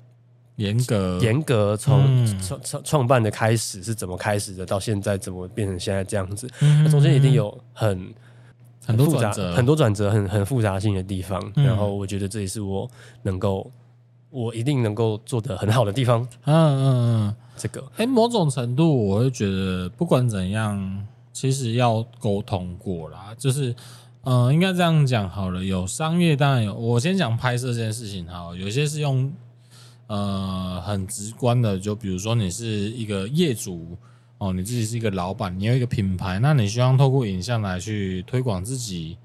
严格严格从创创创办的开始是怎么开始的，到现在怎么变成现在这样子？那中间一定有很很多转折，很多转折，很很复杂性的地方。然后我觉得这也是我能够。我一定能够做的很好的地方，嗯嗯嗯，这个，哎，某种程度我会觉得，不管怎样，其实要沟通过啦，就是，嗯，应该这样讲好了。有商业当然有，我先讲拍摄这件事情哈，有些是用，呃，很直观的，就比如说你是一个业主哦，你自己是一个老板，你有一个品牌，那你希望透过影像来去推广自己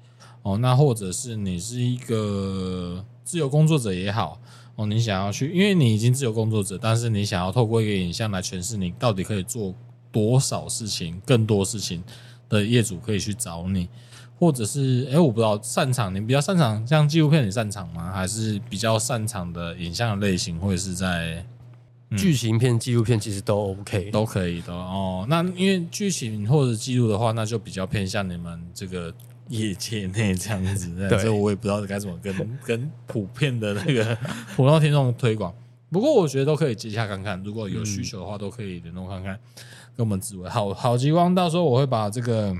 哦，那或者是你是一个自由工作者也好。哦，你想要去，因为你已经自由工作者，但是你想要透过一个影像来诠释你到底可以做多少事情，更多事情的业主可以去找你，或者是，哎，我不知道擅长，你比较擅长像纪录片，你擅长吗？还是比较擅长的影像类型，或者是在剧情片、纪录片，其实都 OK，都可以的哦。那因为剧情或者记录的话，那就比较偏向你们这个。业界内这样子，所以我也不知道该怎么跟 跟普遍的那个 普通听众推广。不过我觉得都可以接洽看看，如果有需求的话，都可以联络看看，跟我们紫微好好极光。到时候我会把这个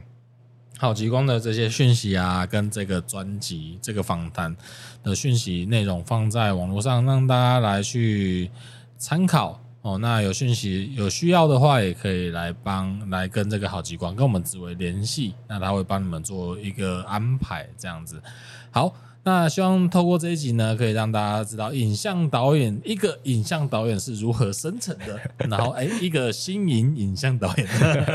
好极光的这些讯息啊，跟这个专辑、这个访谈的讯息内容放在网络上，让大家来去参考。哦，那有讯息有需要的话，也可以来帮来跟这个好极光跟我们紫薇联系，那他会帮你们做一个安排，这样子。好，那希望透过这一集呢，可以让大家知道影像导演一个影像导演是如何生成的，然后哎，一个新颖影像导演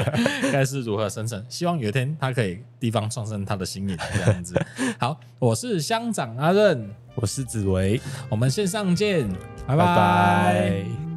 该是如何生成。希望有一天他可以地方创生他的新颖这样子。好，我是乡长阿任，我是紫薇，我们线上见，拜拜。拜拜。